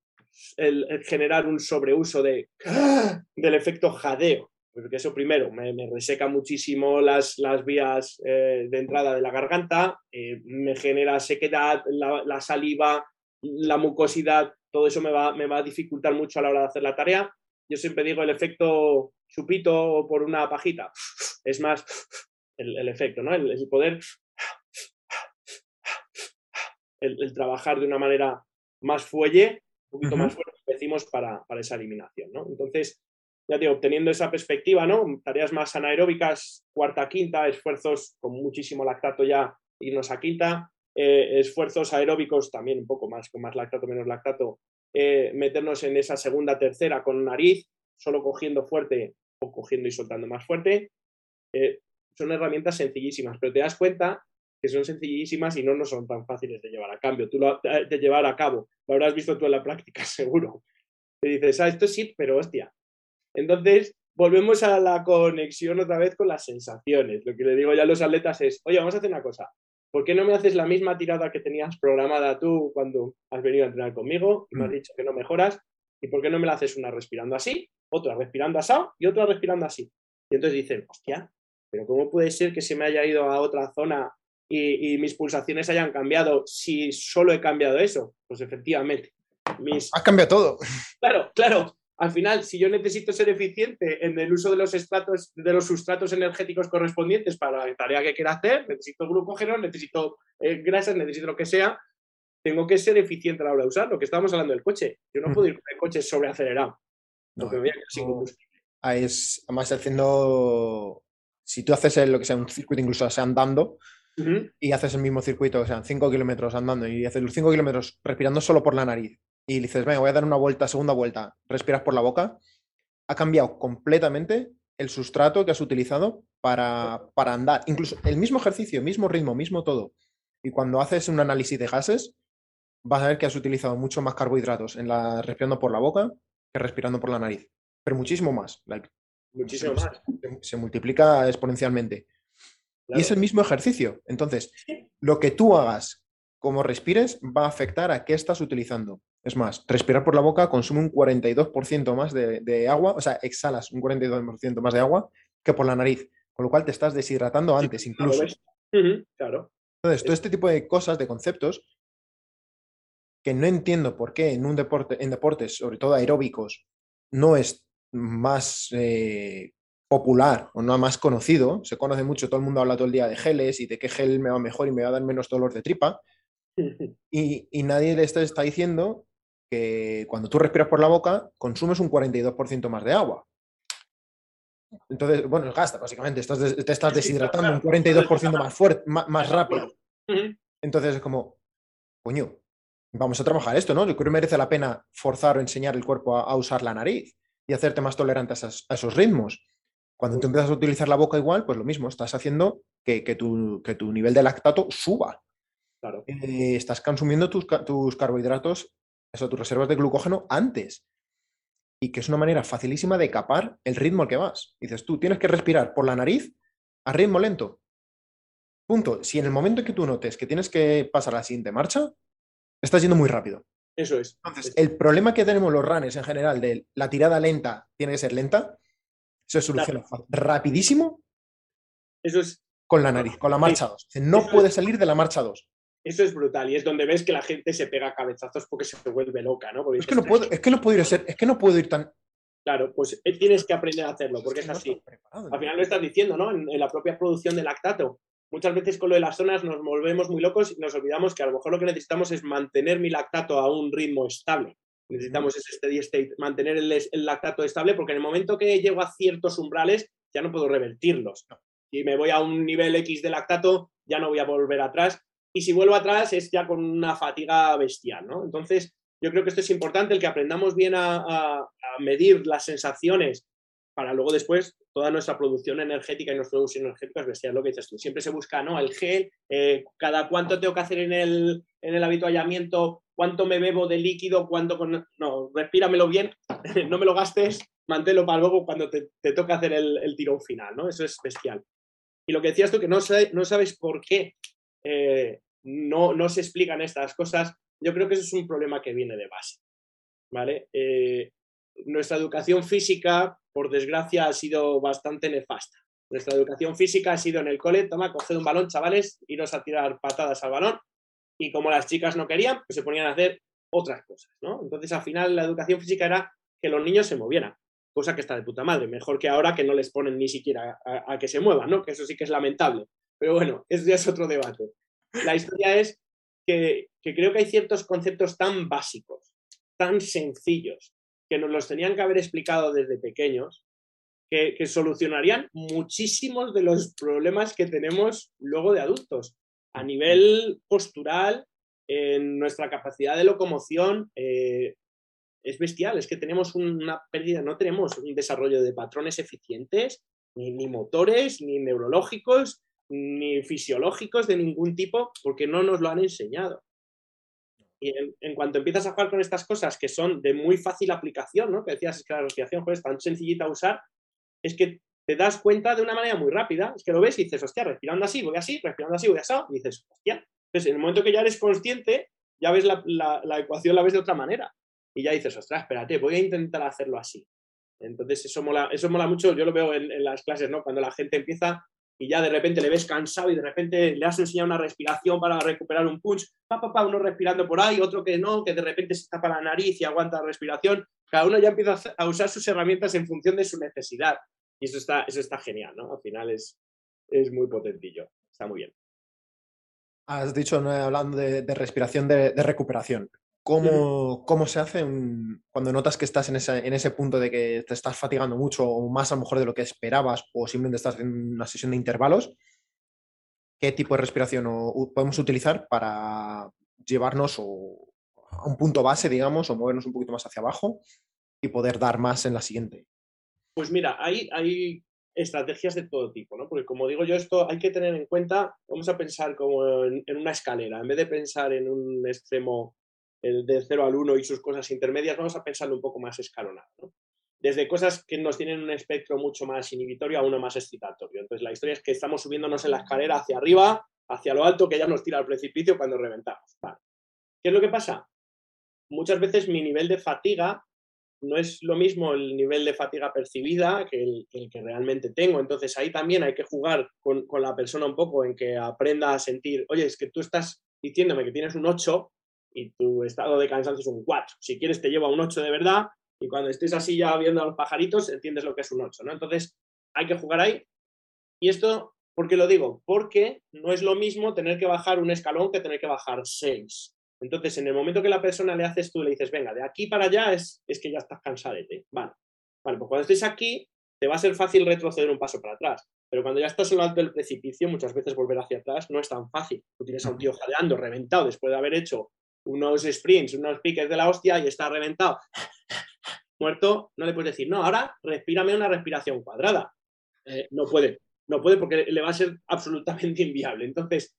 el, generar un sobreuso de, del efecto jadeo, porque eso primero me, reseca muchísimo las, las vías eh, de entrada de la garganta, eh, me genera sequedad, la saliva, la mucosidad, todo eso me va, me va a dificultar mucho a la hora de hacer la tarea. yo siempre digo el efecto chupito por una pajita. Es más el, efecto, ¿no? El, poder, el, trabajar de una manera más fuelle, un poquito más fuerte, decimos, para, para, esa eliminación, ¿no? Entonces, ya digo, obteniendo esa perspectiva, ¿no? Tareas más anaeróbicas, cuarta, quinta, esfuerzos con muchísimo lactato ya, irnos a quinta, eh, esfuerzos aeróbicos también un poco más, con más lactato, menos lactato, eh, meternos en esa segunda, tercera con nariz, solo cogiendo fuerte o cogiendo y soltando más fuerte. Eh, son herramientas sencillísimas, pero te das cuenta que son sencillísimas y no, no son tan fáciles de llevar a cambio, tú lo, de llevar a cabo. Lo habrás visto tú en la práctica, seguro. Te dices, ah, esto sí, pero hostia, entonces, volvemos a la conexión otra vez con las sensaciones. Lo que le digo ya a los atletas es, oye, vamos a hacer una cosa. ¿Por qué no me haces la misma tirada que tenías programada tú cuando has venido a entrenar conmigo y me has mm. dicho que no mejoras? ¿Y por qué no me la haces una respirando así, otra respirando así y otra respirando así? Y entonces dicen, hostia, pero ¿cómo puede ser que se me haya ido a otra zona y, y mis pulsaciones hayan cambiado si solo he cambiado eso? Pues efectivamente. Mis... Has cambiado todo. Claro, claro al final, si yo necesito ser eficiente en el uso de los estratos, de los sustratos energéticos correspondientes para la tarea que quiera hacer, necesito glucógeno, necesito eh, grasas, necesito lo que sea, tengo que ser eficiente a la hora de usar. Lo que estábamos hablando del coche. Yo no puedo ir con el coche sobreacelerado. No, me voy a sin combustible. Es, además, haciendo. Si tú haces lo que sea un circuito, incluso sea andando, y haces el mismo circuito, o sea, 5 kilómetros andando y haces los 5 kilómetros respirando solo por la nariz y dices, venga, voy a dar una vuelta, segunda vuelta, respiras por la boca, ha cambiado completamente el sustrato que has utilizado para, para andar. Incluso el mismo ejercicio, mismo ritmo, mismo todo. Y cuando haces un análisis de gases, vas a ver que has utilizado mucho más carbohidratos en la respirando por la boca que respirando por la nariz. Pero muchísimo más. muchísimo más. Se, multiplica exponencialmente. Y es el mismo ejercicio. Entonces, lo que tú hagas como respires va a afectar a qué estás utilizando. Es más, respirar por la boca consume un 42% más de, agua, o sea, exhalas un 42% más de agua que por la nariz, con lo cual te estás deshidratando antes incluso. Claro. Entonces, todo este tipo de cosas, de conceptos, que no entiendo por qué en un deporte, en deportes, sobre todo aeróbicos, no es más eh, popular o no más conocido. Se conoce mucho, todo el mundo habla todo el día de geles y de qué gel me va mejor y me va a dar menos dolor de tripa. Y, y nadie le está, está diciendo que cuando tú respiras por la boca, consumes un 42% más de agua. Entonces, bueno, gasta, básicamente, estás, te estás deshidratando un 42% más fuerte, más, rápido. Entonces es como, coño, vamos a trabajar esto, ¿no? Yo creo que merece la pena forzar o enseñar el cuerpo a, usar la nariz y hacerte más tolerante a, esos ritmos. Cuando tú empiezas a utilizar la boca igual, pues lo mismo, estás haciendo que, tu, que tu, nivel de lactato suba. Claro. Eh, estás consumiendo tus, tus carbohidratos eso, tus reservas de glucógeno antes. Y que es una manera facilísima de capar el ritmo al que vas. Dices, tú tienes que respirar por la nariz a ritmo lento. Punto. Si en el momento en que tú notes que tienes que pasar a la siguiente marcha, estás yendo muy rápido. Eso es. Entonces, el problema que tenemos los runners en general de la tirada lenta tiene que ser lenta, se soluciona rapidísimo. Eso es. Con la nariz, con la marcha 2. No puede salir de la marcha 2. Eso es brutal y es donde ves que la gente se pega cabezazos porque se vuelve loca, ¿no? es, que no puedo, es que no puedo ir ser, es que no puedo ir tan. Claro, pues eh, tienes que aprender a hacerlo porque es, así. Al final lo estás diciendo, ¿no? En, la propia producción de lactato. Muchas veces con lo de las zonas nos volvemos muy locos y nos olvidamos que a lo mejor lo que necesitamos es mantener mi lactato a un ritmo estable. Necesitamos ese steady state, mantener el, el, lactato estable, porque en el momento que llego a ciertos umbrales ya no puedo revertirlos. Si me voy a un nivel X de lactato, ya no voy a volver atrás y si vuelvo atrás es ya con una fatiga bestial, ¿no? Entonces, yo creo que esto es importante, el que aprendamos bien a, medir las sensaciones para luego después toda nuestra producción energética y nuestro uso energético es bestial, lo que dices tú. Siempre se busca, ¿no? El gel, eh, cada cuánto tengo que hacer en el, en el habituallamiento, cuánto me bebo de líquido, cuánto con... No, respíramelo bien, no me lo gastes, manténlo para luego cuando te, te toca hacer el, el, tirón final, ¿no? Eso es bestial. Y lo que decías tú, que no, no sabes por qué eh, no, no se explican estas cosas, yo creo que eso es un problema que viene de base. ¿vale? Eh, nuestra educación física, por desgracia, ha sido bastante nefasta. Nuestra educación física ha sido en el cole, toma, coged un balón, chavales, iros a tirar patadas al balón. Y como las chicas no querían, pues se ponían a hacer otras cosas, ¿no? Entonces, al final, la educación física era que los niños se movieran. cosa que está de puta madre, mejor que ahora que no les ponen ni siquiera a, que se muevan, ¿no? Que eso sí que es lamentable. Pero bueno, eso ya es otro debate. La historia es que, creo que hay ciertos conceptos tan básicos, tan sencillos, que nos los tenían que haber explicado desde pequeños, que, que, solucionarían muchísimos de los problemas que tenemos luego de adultos, a nivel postural, en nuestra capacidad de locomoción, eh, es bestial, es que tenemos una pérdida, no tenemos un desarrollo de patrones eficientes, ni, motores, ni neurológicos, ni fisiológicos de ningún tipo, porque no nos lo han enseñado. Y en, cuanto empiezas a jugar con estas cosas que son de muy fácil aplicación, ¿no? que decías es que la respiración es tan sencillita a usar, es que te das cuenta de una manera muy rápida, es que lo ves y dices, hostia, respirando así, voy así, respirando así, voy así, y dices, hostia. Entonces, en el momento que ya eres consciente, ya ves la, la ecuación, la ves de otra manera y ya dices, ostras, espérate, voy a intentar hacerlo así. Entonces eso mola, eso mola mucho, yo lo veo en, las clases, ¿no? Cuando la gente empieza y ya de repente le ves cansado y de repente le has enseñado una respiración para recuperar un punch, pa, pa, pa, uno respirando por ahí, otro que no, que de repente se tapa la nariz y aguanta la respiración, cada uno ya empieza a usar sus herramientas en función de su necesidad. Y eso está, eso está genial, ¿no? Al final es, es muy potentillo, está muy bien. Has dicho, hablando de, respiración, de, recuperación. ¿Cómo, cómo se hace cuando notas que estás en ese, en ese punto de que te estás fatigando mucho o más a lo mejor de lo que esperabas o simplemente estás en una sesión de intervalos? ¿Qué tipo de respiración podemos utilizar para llevarnos a un punto base, digamos, o movernos un poquito más hacia abajo y poder dar más en la siguiente? Pues mira, hay, hay estrategias de todo tipo, ¿no? Porque como digo yo, esto hay que tener en cuenta, vamos a pensar como en, en una escalera, en vez de pensar en un extremo el de 0 al 1 y sus cosas intermedias, vamos a pensarlo un poco más escalonado. Desde cosas que nos tienen un espectro mucho más inhibitorio a uno más excitatorio. Entonces, la historia es que estamos subiéndonos en la escalera hacia arriba, hacia lo alto, que ya nos tira al precipicio cuando reventamos. ¿Qué es lo que pasa? Muchas veces mi nivel de fatiga no es lo mismo el nivel de fatiga percibida que el, que realmente tengo. Entonces ahí también hay que jugar con, con, la persona un poco en que aprenda a sentir, oye, es que tú estás diciéndome que tienes un 8 y tu estado de cansancio es un 4. Si quieres te lleva un 8 de verdad y cuando estés así ya viendo a los pajaritos entiendes lo que es un 8, ¿no? Entonces hay que jugar ahí. Y esto, ¿por qué lo digo? Porque no es lo mismo tener que bajar un escalón que tener que bajar 6. Entonces, en el momento que la persona le haces tú, le dices, venga, de aquí para allá es, es que ya estás cansadete. Vale. Vale, pues cuando estés aquí, te va a ser fácil retroceder un paso para atrás. Pero cuando ya estás en lo alto del precipicio, muchas veces volver hacia atrás no es tan fácil. Tú tienes a un tío jadeando, reventado, después de haber hecho unos sprints, unos piques de la hostia y está reventado, muerto, no le puedes decir, no, ahora respírame una respiración cuadrada. Eh, no puede, no puede porque le va a ser absolutamente inviable. Entonces,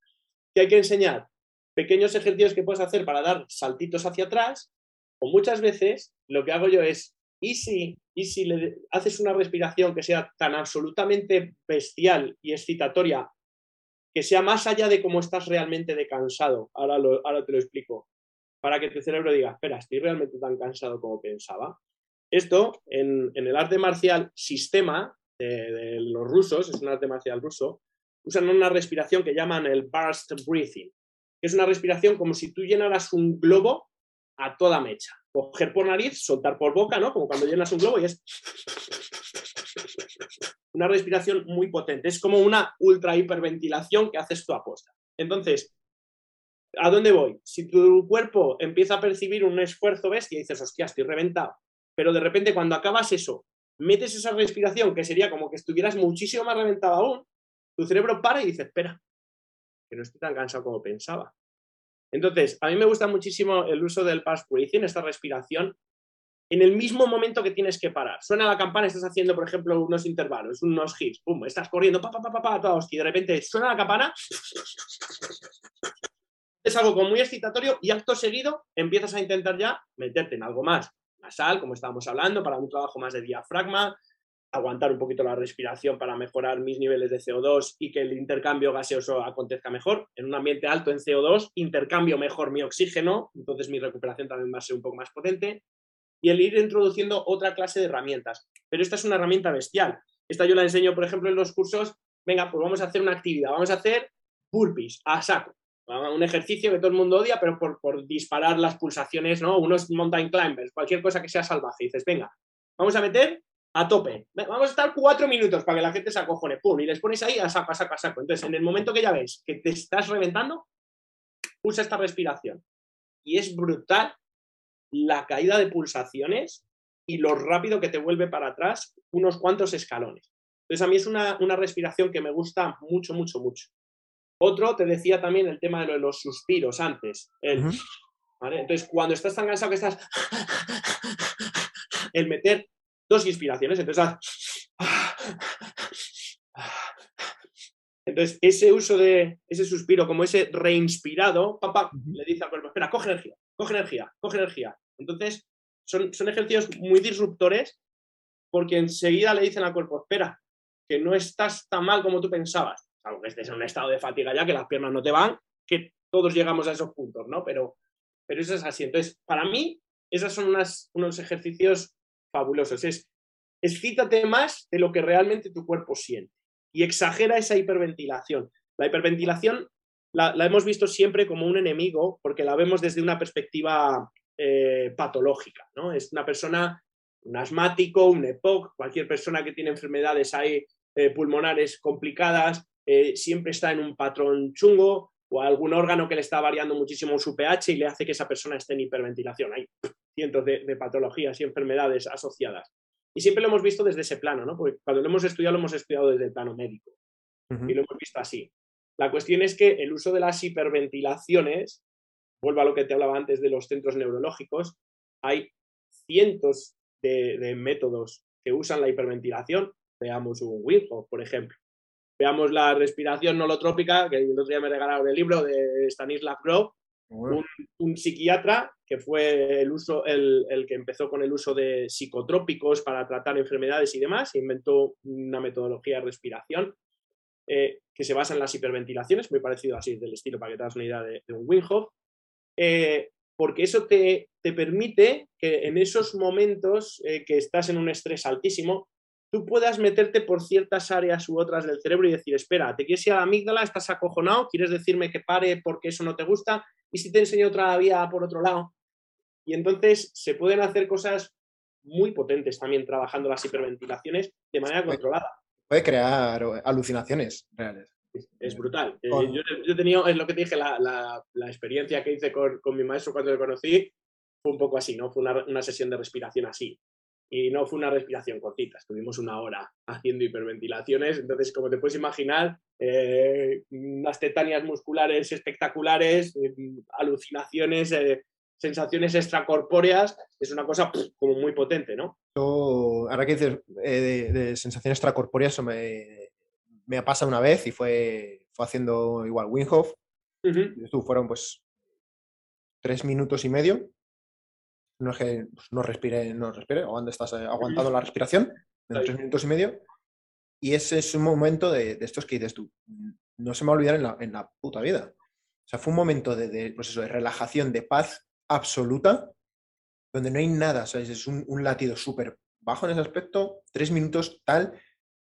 ¿qué hay que enseñar? Pequeños ejercicios que puedes hacer para dar saltitos hacia atrás, o muchas veces lo que hago yo es, ¿y si, y si le haces una respiración que sea tan absolutamente bestial y excitatoria que sea más allá de cómo estás realmente de cansado. Ahora, ahora te lo explico para que tu cerebro diga, espera, estoy realmente tan cansado como pensaba. Esto, en, el arte marcial sistema de, los rusos, es un arte marcial ruso, usan una respiración que llaman el burst breathing, que es una respiración como si tú llenaras un globo a toda mecha. Coger por nariz, soltar por boca, ¿no? Como cuando llenas un globo y es una respiración muy potente. Es como una ultra hiperventilación que haces tú a posta. Entonces, ¿A dónde voy? Si tu cuerpo empieza a percibir un esfuerzo bestia y dices, hostia, estoy reventado, pero de repente cuando acabas eso, metes esa respiración que sería como que estuvieras muchísimo más reventado aún, tu cerebro para y dice, espera, que no estoy tan cansado como pensaba. Entonces, a mí me gusta muchísimo el uso del pulse breathing, esta respiración, en el mismo momento que tienes que parar. Suena la campana, estás haciendo, por ejemplo, unos intervalos, unos hits, pum, estás corriendo, pa, pa, pa, pa, pa, y de repente suena la campana, es algo muy excitatorio y acto seguido empiezas a intentar ya meterte en algo más nasal, como estábamos hablando, para un trabajo más de diafragma, aguantar un poquito la respiración para mejorar mis niveles de CO2 y que el intercambio gaseoso acontezca mejor. En un ambiente alto en CO2, intercambio mejor mi oxígeno, entonces mi recuperación también va a ser un poco más potente. Y el ir introduciendo otra clase de herramientas. Pero esta es una herramienta bestial. Esta yo la enseño, por ejemplo, en los cursos. Venga, pues vamos a hacer una actividad. Vamos a hacer burpees a saco un ejercicio que todo el mundo odia, pero por, disparar las pulsaciones, ¿no? Unos mountain climbers, cualquier cosa que sea salvaje. dices, venga, vamos a meter a tope. Vamos a estar cuatro minutos para que la gente se acojone, pum, y les pones ahí a saco, a saco, a saco. Entonces, en el momento que ya ves que te estás reventando, usa esta respiración. Y es brutal la caída de pulsaciones y lo rápido que te vuelve para atrás unos cuantos escalones. Entonces, a mí es una, respiración que me gusta mucho, mucho, mucho. Otro, te decía también el tema de, los suspiros antes. Entonces, cuando estás tan cansado que estás... el meter dos inspiraciones, entonces... Entonces, ese uso de ese suspiro, como ese reinspirado, papá, le dice al cuerpo, espera, coge energía, coge energía, coge energía. Entonces, son, son ejercicios muy disruptores porque enseguida le dicen al cuerpo, espera, que no estás tan mal como tú pensabas, aunque estés en un estado de fatiga ya, que las piernas no te van, que todos llegamos a esos puntos, ¿no? Pero, pero eso es así. Entonces, para mí, esos son unos ejercicios fabulosos. Es, excítate más de lo que realmente tu cuerpo siente y exagera esa hiperventilación. La hiperventilación la, hemos visto siempre como un enemigo porque la vemos desde una perspectiva eh, patológica, ¿no? Es una persona, un asmático, un EPOC, cualquier persona que tiene enfermedades ahí eh, pulmonares complicadas, eh, siempre está en un patrón chungo o algún órgano que le está variando muchísimo su pH y le hace que esa persona esté en hiperventilación. Hay cientos de, patologías y enfermedades asociadas. Y siempre lo hemos visto desde ese plano, ¿no? Porque cuando lo hemos estudiado, lo hemos estudiado desde el plano médico. Y lo hemos visto así. La cuestión es que el uso de las hiperventilaciones, vuelvo a lo que te hablaba antes de los centros neurológicos, hay cientos de métodos que usan la hiperventilación Veamos un Wim por ejemplo. Veamos la respiración holotrópica, que el otro día me regalaron el libro de Stanislav Grof, un, psiquiatra que fue el, uso, el, que empezó con el uso de psicotrópicos para tratar enfermedades y demás, inventó una metodología de respiración eh, que se basa en las hiperventilaciones, muy parecido así del estilo para que te hagas una idea de, un Wim eh, porque eso te, te, permite que en esos momentos eh, que estás en un estrés altísimo, tú puedas meterte por ciertas áreas u otras del cerebro y decir, espera, te quieres ir a la amígdala, estás acojonado, quieres decirme que pare porque eso no te gusta, y si te enseño otra vía por otro lado. Y entonces se pueden hacer cosas muy potentes también trabajando las hiperventilaciones de manera controlada. Puede crear alucinaciones reales. Es, brutal. Eh, yo, he tenido, es lo que te dije, la, experiencia que hice con, mi maestro cuando le conocí fue un poco así, ¿no? Fue una sesión de respiración así y no fue una respiración cortita, estuvimos una hora haciendo hiperventilaciones, entonces como te puedes imaginar, eh, unas tetanias musculares espectaculares, eh, alucinaciones, eh, sensaciones extracorpóreas, es una cosa como muy potente, ¿no? ahora que dices de, sensaciones extracorpóreas, eso me, me pasado una vez y fue, fue haciendo igual Winhoff, fueron pues tres minutos y medio no es que pues, no respire, no respire, o donde estás eh, aguantando la respiración, de tres minutos y medio. Y ese es un momento de, estos que dices tú, no se me va a olvidar en la, en la puta vida. O sea, fue un momento de, de, pues de relajación, de paz absoluta, donde no hay nada, es un, un latido súper bajo en ese aspecto, tres minutos tal,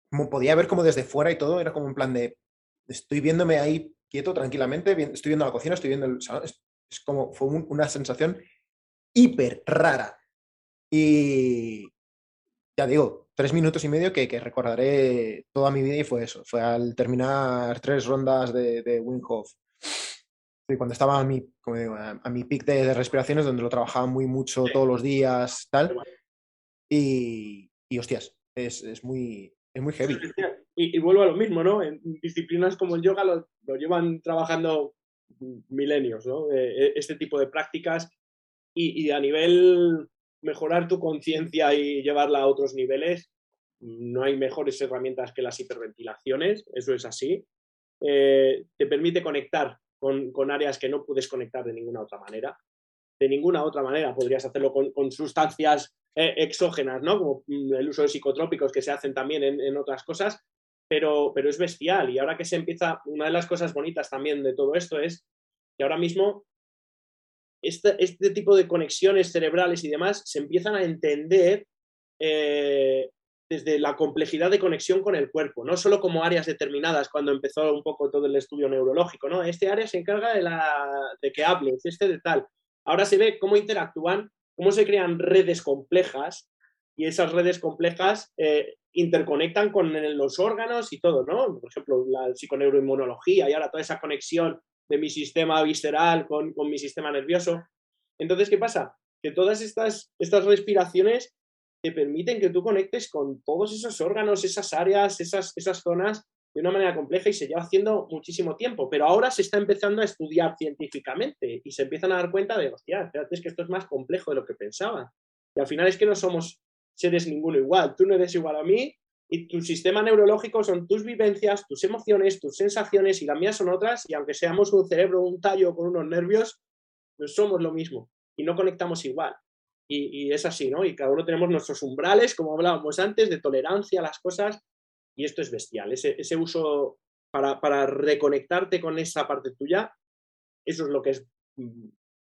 como podía ver como desde fuera y todo, era como un plan de, estoy viéndome ahí quieto, tranquilamente, estoy viendo la cocina, estoy viendo el salón, es, como, fue una sensación hiper rara. Y ya digo, tres minutos y medio que, recordaré toda mi vida y fue eso. Fue al terminar tres rondas de, de Wim Y cuando estaba a mi, a, mi pic de, respiraciones, donde lo trabajaba muy mucho todos los días, tal. Y, y hostias, es, muy, es muy heavy. Y, vuelvo a lo mismo, ¿no? En disciplinas como el yoga lo, lo llevan trabajando milenios, ¿no? Eh, e, este tipo de prácticas y, a nivel mejorar tu conciencia y llevarla a otros niveles, no hay mejores herramientas que las hiperventilaciones, eso es así. Eh, te permite conectar con, áreas que no puedes conectar de ninguna otra manera. De ninguna otra manera podrías hacerlo con, sustancias eh, exógenas, ¿no? Como mm, el uso de psicotrópicos que se hacen también en, en otras cosas, pero, pero es bestial. Y ahora que se empieza, una de las cosas bonitas también de todo esto es que ahora mismo este, este, tipo de conexiones cerebrales y demás se empiezan a entender eh, desde la complejidad de conexión con el cuerpo, no solo como áreas determinadas cuando empezó un poco todo el estudio neurológico, ¿no? Este área se encarga de, la, de que hables, este de tal. Ahora se ve cómo interactúan, cómo se crean redes complejas y esas redes complejas eh, interconectan con los órganos y todo, ¿no? Por ejemplo, la psiconeuroinmunología y ahora toda esa conexión de mi sistema visceral con, con mi sistema nervioso. Entonces, ¿qué pasa? Que todas estas, estas respiraciones te permiten que tú conectes con todos esos órganos, esas áreas, esas, esas zonas de una manera compleja y se lleva haciendo muchísimo tiempo, pero ahora se está empezando a estudiar científicamente y se empiezan a dar cuenta de, hostia, espérate, es que esto es más complejo de lo que pensaba. Y al final es que no somos seres ninguno igual, tú no eres igual a mí y tu sistema neurológico son tus vivencias, tus emociones, tus sensaciones y las mías son otras y aunque seamos un cerebro, un tallo con unos nervios, no somos lo mismo y no conectamos igual. Y, es así, ¿no? Y cada uno tenemos nuestros umbrales, como hablábamos antes, de tolerancia a las cosas y esto es bestial. Ese, uso para, para, reconectarte con esa parte tuya, eso es lo que es mm,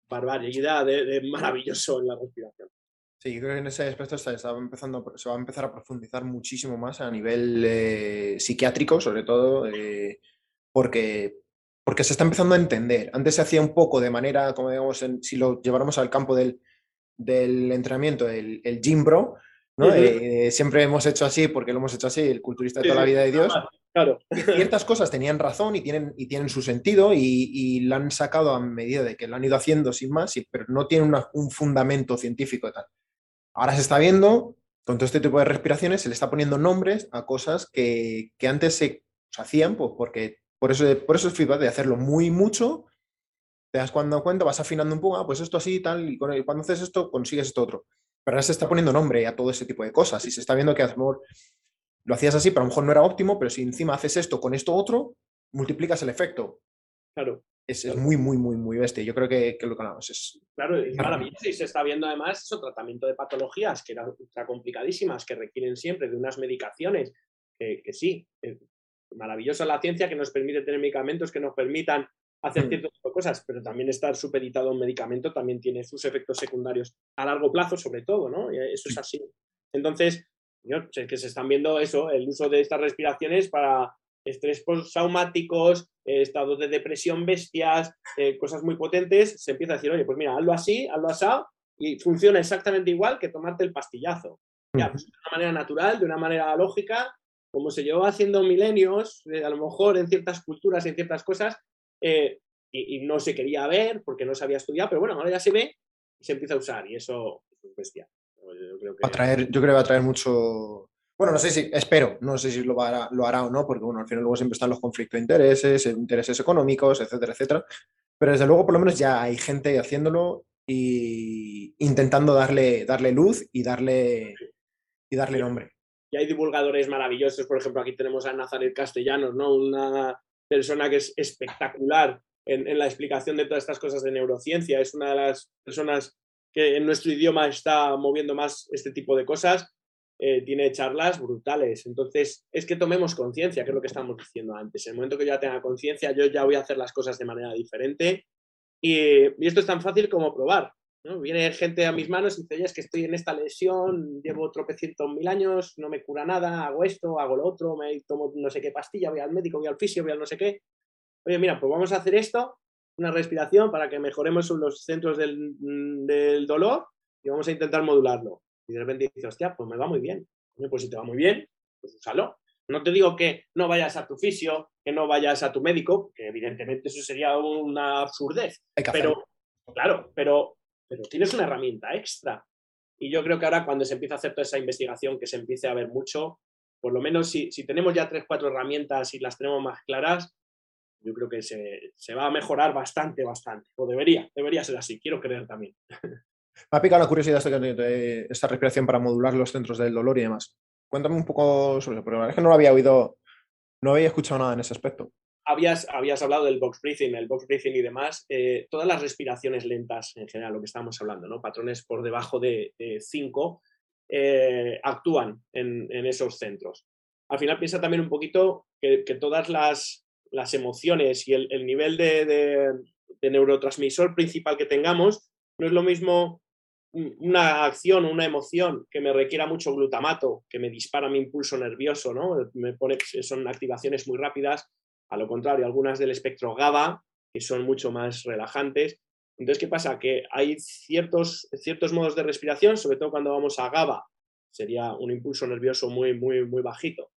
barbaridad de, maravilloso en la respiración. Sí, yo creo que en ese aspecto se, empezando, se va a empezar a profundizar muchísimo más a nivel eh, psiquiátrico, sobre todo, eh, porque, porque se está empezando a entender. Antes se hacía un poco de manera, como digamos, si lo lleváramos al campo del, del entrenamiento, el, el gym bro, eh, siempre hemos hecho así porque lo hemos hecho así, el culturista de toda la vida de Dios. Claro. ciertas cosas tenían razón y tienen, y tienen su sentido y, y la han sacado a medida de que lo han ido haciendo sin más, pero no tienen un fundamento científico y tal. Ahora se está viendo, con todo este tipo de respiraciones, se le está poniendo nombres a cosas que, que antes se, hacían, pues porque por eso, por eso es feedback de hacerlo muy mucho, te das cuando cuenta, vas afinando un poco, ah, pues esto así y tal, y cuando haces esto consigues esto otro. Pero ahora se está poniendo nombre a todo ese tipo de cosas y se está viendo que a lo mejor lo hacías así, pero a lo mejor no era óptimo, pero si encima haces esto con esto otro, multiplicas el efecto. Claro. Es, muy, muy, muy, muy bestia. Yo creo que, lo que hablamos es. Claro, y maravilloso. Y se está viendo además eso, tratamiento de patologías que eran ultra complicadísimas, que requieren siempre de unas medicaciones, que, que sí, maravillosa la ciencia que nos permite tener medicamentos que nos permitan hacer mm. ciertas cosas, pero también estar supeditado a un medicamento también tiene sus efectos secundarios a largo plazo, sobre todo, ¿no? Eso es así. Entonces, sé que se están viendo eso, el uso de estas respiraciones para estrés postraumáticos, eh, estados de depresión bestias, eh, cosas muy potentes, se empieza a decir, oye, pues mira, hazlo así, hazlo así, y funciona exactamente igual que tomarte el pastillazo. Pues de una manera natural, de una manera lógica, como se llevó haciendo milenios, eh, a lo mejor en ciertas culturas, en ciertas cosas, y, no se quería ver porque no se había estudiado, pero bueno, ahora ya se ve y se empieza a usar y eso es bestia. Va a traer, yo creo que va a traer mucho... Bueno, no sé si, espero, no sé si lo hará, lo hará o no, porque bueno, al final luego siempre están los conflictos de intereses, intereses económicos, etcétera, etcétera. Pero desde luego, por lo menos ya hay gente haciéndolo y intentando darle, darle luz y darle, y darle nombre. Y hay divulgadores maravillosos, por ejemplo, aquí tenemos a Nazaret Castellanos, ¿no? Una persona que es espectacular en, la explicación de todas estas cosas de neurociencia. Es una de las personas que en nuestro idioma está moviendo más este tipo de cosas. Eh, tiene charlas brutales. Entonces, es que tomemos conciencia, que es lo que estamos diciendo antes. En el momento que yo ya tenga conciencia, yo ya voy a hacer las cosas de manera diferente. Y, esto es tan fácil como probar. Viene gente a mis manos y dice, oye, es que estoy en esta lesión, llevo tropecientos mil años, no me cura nada, hago esto, hago lo otro, me tomo no sé qué pastilla, voy al médico, voy al fisio, voy al no sé qué. Oye, mira, pues vamos a hacer esto, una respiración para que mejoremos los centros del dolor y vamos a intentar modularlo. Y de repente dices, hostia, pues me va muy bien. pues si te va muy bien, pues úsalo. No te digo que no vayas a tu fisio, que no vayas a tu médico, que evidentemente eso sería una absurdez. Pero, claro, pero pero tienes una herramienta extra. Y yo creo que ahora cuando se empieza a hacer toda esa investigación, que se empiece a ver mucho, por lo menos si, tenemos ya tres, cuatro herramientas y las tenemos más claras, yo creo que se, va a mejorar bastante, bastante. O debería, debería ser así, quiero creer también. Me ha picado la curiosidad de esta respiración para modular los centros del dolor y demás. Cuéntame un poco sobre eso, pero la verdad es que no lo había oído, no había escuchado nada en ese aspecto habías, habías hablado del box breathing, el box breathing y demás, eh, todas las respiraciones lentas en general, lo que estamos hablando, ¿no? patrones por debajo de 5, eh, actúan en, esos centros. Al final piensa también un poquito que, todas las, las, emociones y el, nivel de, de, neurotransmisor principal que tengamos no es lo mismo una acción una emoción que me requiera mucho glutamato, que me dispara mi impulso nervioso, ¿no? Me pone, son activaciones muy rápidas, a lo contrario, algunas del espectro GABA, que son mucho más relajantes. Entonces, ¿qué pasa? Que hay ciertos, ciertos modos de respiración, sobre todo cuando vamos a GABA, sería un impulso nervioso muy, muy, muy bajito.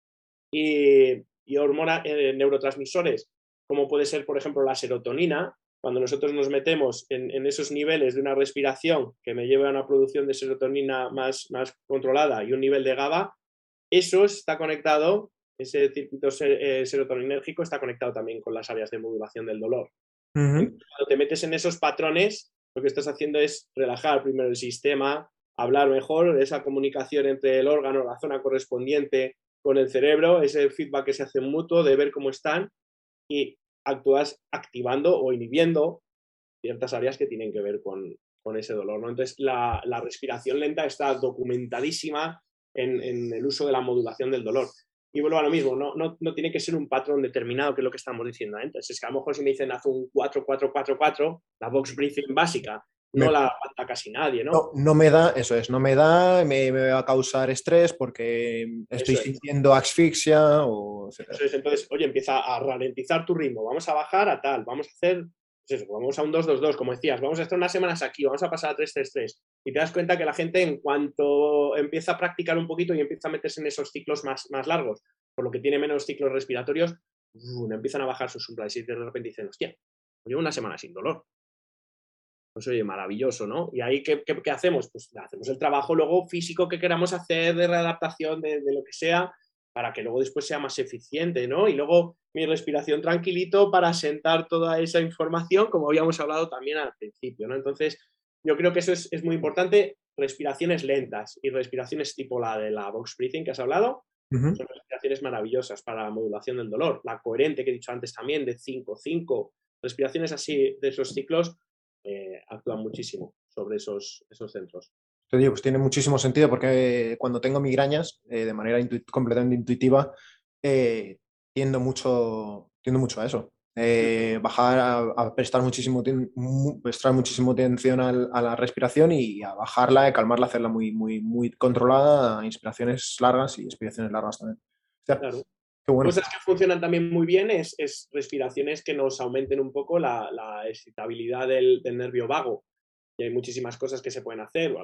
Y, y hormona, eh, neurotransmisores, como puede ser, por ejemplo, la serotonina, cuando nosotros nos metemos en, esos niveles de una respiración que me lleva a una producción de serotonina más, más controlada y un nivel de GABA, eso está conectado, ese circuito eh, serotoninérgico está conectado también con las áreas de modulación del dolor. Cuando te metes en esos patrones, lo que estás haciendo es relajar primero el sistema, hablar mejor, esa comunicación entre el órgano, la zona correspondiente con el cerebro, ese feedback que se hace mutuo de ver cómo están y actúas activando o inhibiendo ciertas áreas que tienen que ver con, ese dolor. ¿no? Entonces, la, respiración lenta está documentadísima en, el uso de la modulación del dolor. Y vuelvo a lo mismo, no, no, tiene que ser un patrón determinado, que es lo que estamos diciendo antes. Es que a lo mejor si me dicen haz un 4-4-4-4, la box breathing básica, no la aguanta casi nadie, ¿no? ¿no? me da, eso es, no me da, me, va a causar estrés porque estoy sintiendo asfixia o entonces, oye, empieza a ralentizar tu ritmo, vamos a bajar a tal, vamos a hacer, pues eso, vamos a un 2-2-2, como decías, vamos a estar unas semanas aquí, vamos a pasar a 3-3-3. Y te das cuenta que la gente en cuanto empieza a practicar un poquito y empieza a meterse en esos ciclos más, más largos, por lo que tiene menos ciclos respiratorios, empiezan a bajar sus umbrales y de repente dicen, hostia, llevo una semana sin dolor pues oye, maravilloso, ¿no? Y ahí, ¿qué, qué, hacemos? Pues hacemos el trabajo luego físico que queramos hacer de readaptación, de, lo que sea, para que luego después sea más eficiente, ¿no? Y luego mi respiración tranquilito para sentar toda esa información, como habíamos hablado también al principio, ¿no? Entonces, yo creo que eso es, muy importante, respiraciones lentas y respiraciones tipo la de la box breathing que has hablado, son respiraciones maravillosas para la modulación del dolor. La coherente que he dicho antes también, de 5-5, respiraciones así de esos ciclos eh, actúan muchísimo sobre esos, esos centros. Te digo, pues tiene muchísimo sentido porque cuando tengo migrañas, eh, de manera completamente intuitiva, eh, tiendo, mucho, tiendo mucho a eso. bajar a, prestar muchísimo, prestar muchísimo atención a la respiración y a bajarla, y calmarla, hacerla muy, muy, muy controlada, inspiraciones largas y expiraciones largas también. claro. Cosas que funcionan también muy bien es, respiraciones que nos aumenten un poco la, excitabilidad del, nervio vago. Y hay muchísimas cosas que se pueden hacer.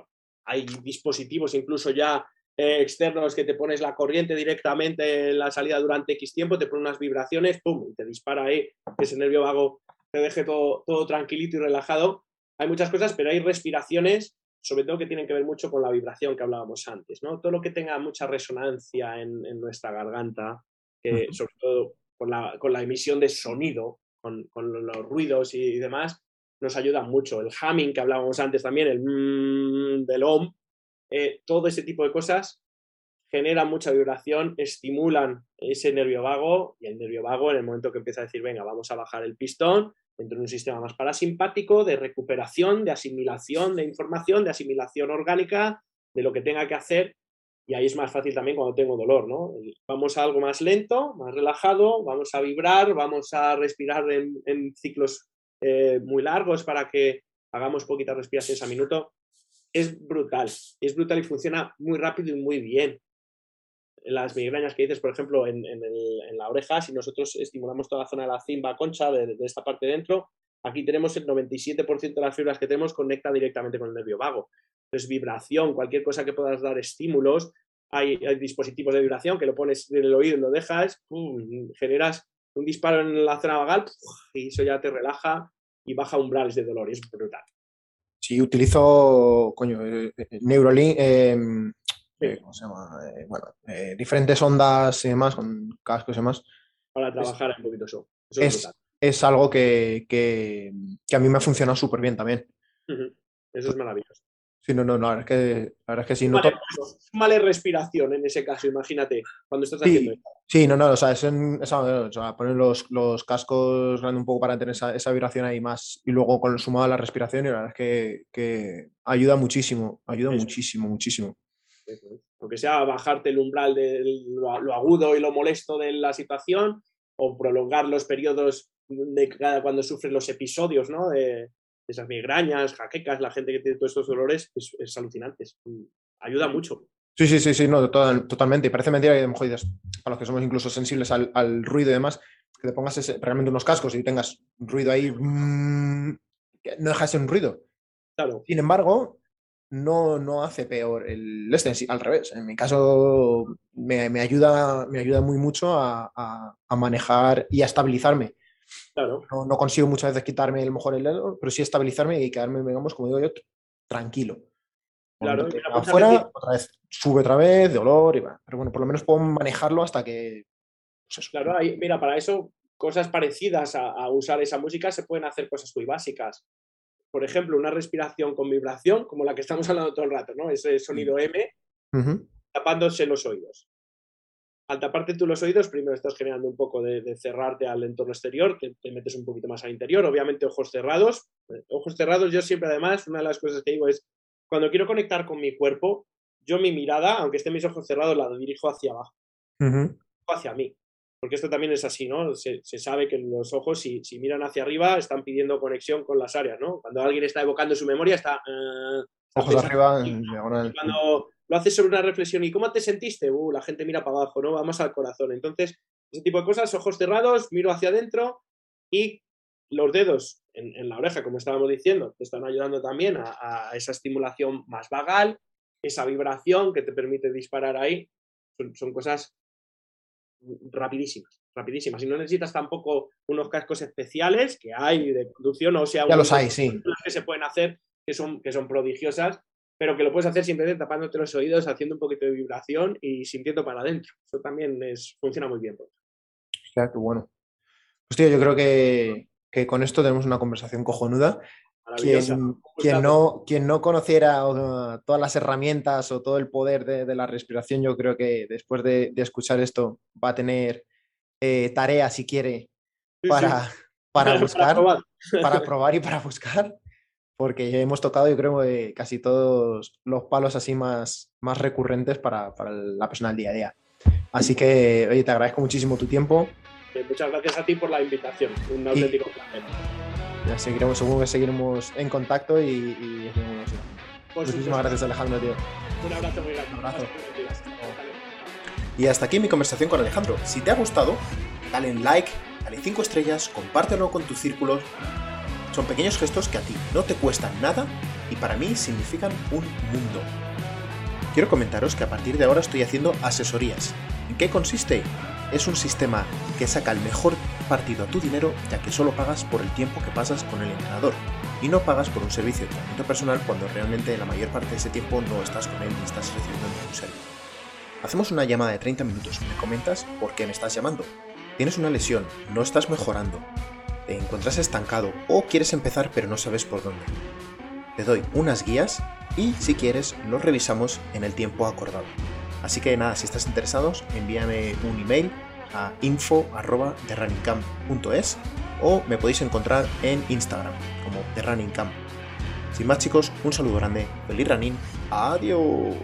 Hay dispositivos incluso ya eh, externos que te pones la corriente directamente en la salida durante X tiempo, te pone unas vibraciones, ¡pum! y te dispara ahí, ese nervio vago te deje todo, todo tranquilito y relajado. Hay muchas cosas, pero hay respiraciones sobre todo que tienen que ver mucho con la vibración que hablábamos antes, ¿no? Todo lo que tenga mucha resonancia en nuestra garganta, sobre todo con la, emisión de sonido, con, los ruidos y, demás, nos ayuda mucho. El humming que hablábamos antes también, el mmm del OM, eh, todo ese tipo de cosas generan mucha vibración, estimulan ese nervio vago y el nervio vago en el momento que empieza a decir, venga, vamos a bajar el pistón, dentro de un sistema más parasimpático, de recuperación, de asimilación de información, de asimilación orgánica, de lo que tenga que hacer y ahí es más fácil también cuando tengo dolor, ¿no? Vamos a algo más lento, más relajado, vamos a vibrar, vamos a respirar en, ciclos eh, muy largos para que hagamos poquitas respiraciones a minuto. Es brutal, es brutal y funciona muy rápido y muy bien. Las migrañas que dices, por ejemplo, en, la oreja, si nosotros estimulamos toda la zona de la cimba concha, de, de esta parte dentro, aquí tenemos el 97% de las fibras que tenemos conecta directamente con el nervio vago. Entonces, vibración, cualquier cosa que puedas dar estímulos, hay, dispositivos de vibración que lo pones en el oído y lo dejas, generas un disparo en la zona vagal y eso ya te relaja y baja umbrales de dolor, es brutal. Sí, utilizo, coño, eh, eh, Neuralink, em, eh, ¿cómo se llama? bueno, diferentes ondas y demás, con cascos y demás. Para trabajar un poquito eso. es, es, algo que, que, a mí me ha funcionado súper bien también. Eso es maravilloso. Sí, no, no, no, la verdad es que, la verdad es que sí. No mala respiración en ese caso, imagínate, cuando estás haciendo esto. Sí, no, no, o sea, es poner los, los, cascos un poco para tener esa, esa, vibración ahí más y luego con sumado a la respiración, y la verdad es que, que ayuda muchísimo, ayuda muchísimo, muchísimo. Aunque sea bajarte el umbral de lo, lo, agudo y lo molesto de la situación o prolongar los periodos de cada cuando sufres los episodios, ¿no? De, esas migrañas, jaquecas, la gente que tiene todos estos dolores, es, alucinante, ayuda mucho. Sí, sí, sí, sí, no, totalmente. Y parece mentira que a lo mejor dices, a los que somos incluso sensibles al, ruido y demás, que te pongas realmente unos cascos y tengas ruido ahí, mm, que no dejas un ruido. Claro. Sin embargo, no, no hace peor el este, al revés. En mi caso me, ayuda, me ayuda muy mucho a, manejar y a estabilizarme. Claro. No, consigo muchas veces quitarme el mejor el dedo, pero sí estabilizarme y quedarme, digamos, como digo yo, tranquilo. Claro, afuera, otra vez sube otra vez, dolor, y va. Pero bueno, por lo menos puedo manejarlo hasta que. Pues claro, mira, para eso, cosas parecidas a, usar esa música se pueden hacer cosas muy básicas. Por ejemplo, una respiración con vibración, como la que estamos hablando todo el rato, ¿no? Ese sonido M, tapándose los oídos. Al taparte tú los oídos, primero estás generando un poco de, cerrarte al entorno exterior, te, te, metes un poquito más al interior, obviamente ojos cerrados. Ojos cerrados, yo siempre además, una de las cosas que digo es, cuando quiero conectar con mi cuerpo, yo mi mirada, aunque estén mis ojos cerrados, la dirijo hacia abajo, hacia mí. Porque esto también es así, ¿no? Se, sabe que los ojos, si, miran hacia arriba, están pidiendo conexión con las áreas, ¿no? Cuando alguien está evocando su memoria, está... Uh, ojos arriba. Cuando lo haces sobre una reflexión, ¿y cómo te sentiste? Uh, la gente mira para abajo, ¿no? Va más al corazón. Entonces, ese tipo de cosas, ojos cerrados, miro hacia adentro y los dedos en, la oreja, como estábamos diciendo, te están ayudando también a, esa estimulación más vagal, esa vibración que te permite disparar ahí. Son, cosas rapidísimas, rapidísimas. Y no necesitas tampoco unos cascos especiales que hay de conducción, o sea, ya los hay, sí. que se pueden hacer que son, que son prodigiosas, pero que lo puedes hacer simplemente tapándote los oídos, haciendo un poquito de vibración y sintiendo para adentro. Eso también es, funciona muy bien. O sea, qué bueno. Pues tío, yo creo que, que con esto tenemos una conversación cojonuda. Quien, quien, no, quien no conociera todas las herramientas o todo el poder de, la respiración, yo creo que después de, escuchar esto va a tener eh, tarea, si quiere, para, para buscar, para probar. y para buscar, porque hemos tocado, yo creo, casi todos los palos así más, más recurrentes para, para la persona del día a día. Así que, oye, te agradezco muchísimo tu tiempo muchas gracias a ti por la invitación. Un auténtico placer. Ya seguiremos, supongo que seguiremos en contacto y, y Muchísimas gracias, Alejandro, tío. Un abrazo muy grande. Un abrazo. Y hasta aquí mi conversación con Alejandro. Si te ha gustado, dale en like, dale 5 estrellas, compártelo con tus círculos. Son pequeños gestos que a ti no te cuestan nada y para mí significan un mundo. Quiero comentaros que a partir de ahora estoy haciendo asesorías. ¿En qué consiste? es un sistema que saca el mejor partido a tu dinero ya que solo pagas por el tiempo que pasas con el entrenador y no pagas por un servicio de entrenamiento personal cuando realmente la mayor parte de ese tiempo no estás con él ni estás recibiendo ningún servicio. Hacemos una llamada de 30 minutos, me comentas por qué me estás llamando. Tienes una lesión, no estás mejorando, te encuentras estancado o quieres empezar pero no sabes por dónde. Te doy unas guías y si quieres lo revisamos en el tiempo acordado. Así que nada, si estás interesados, envíame un email a info.therunningcamp.es o me podéis encontrar en Instagram como TheRunningCamp. Sin más chicos, un saludo grande, feliz running, adiós.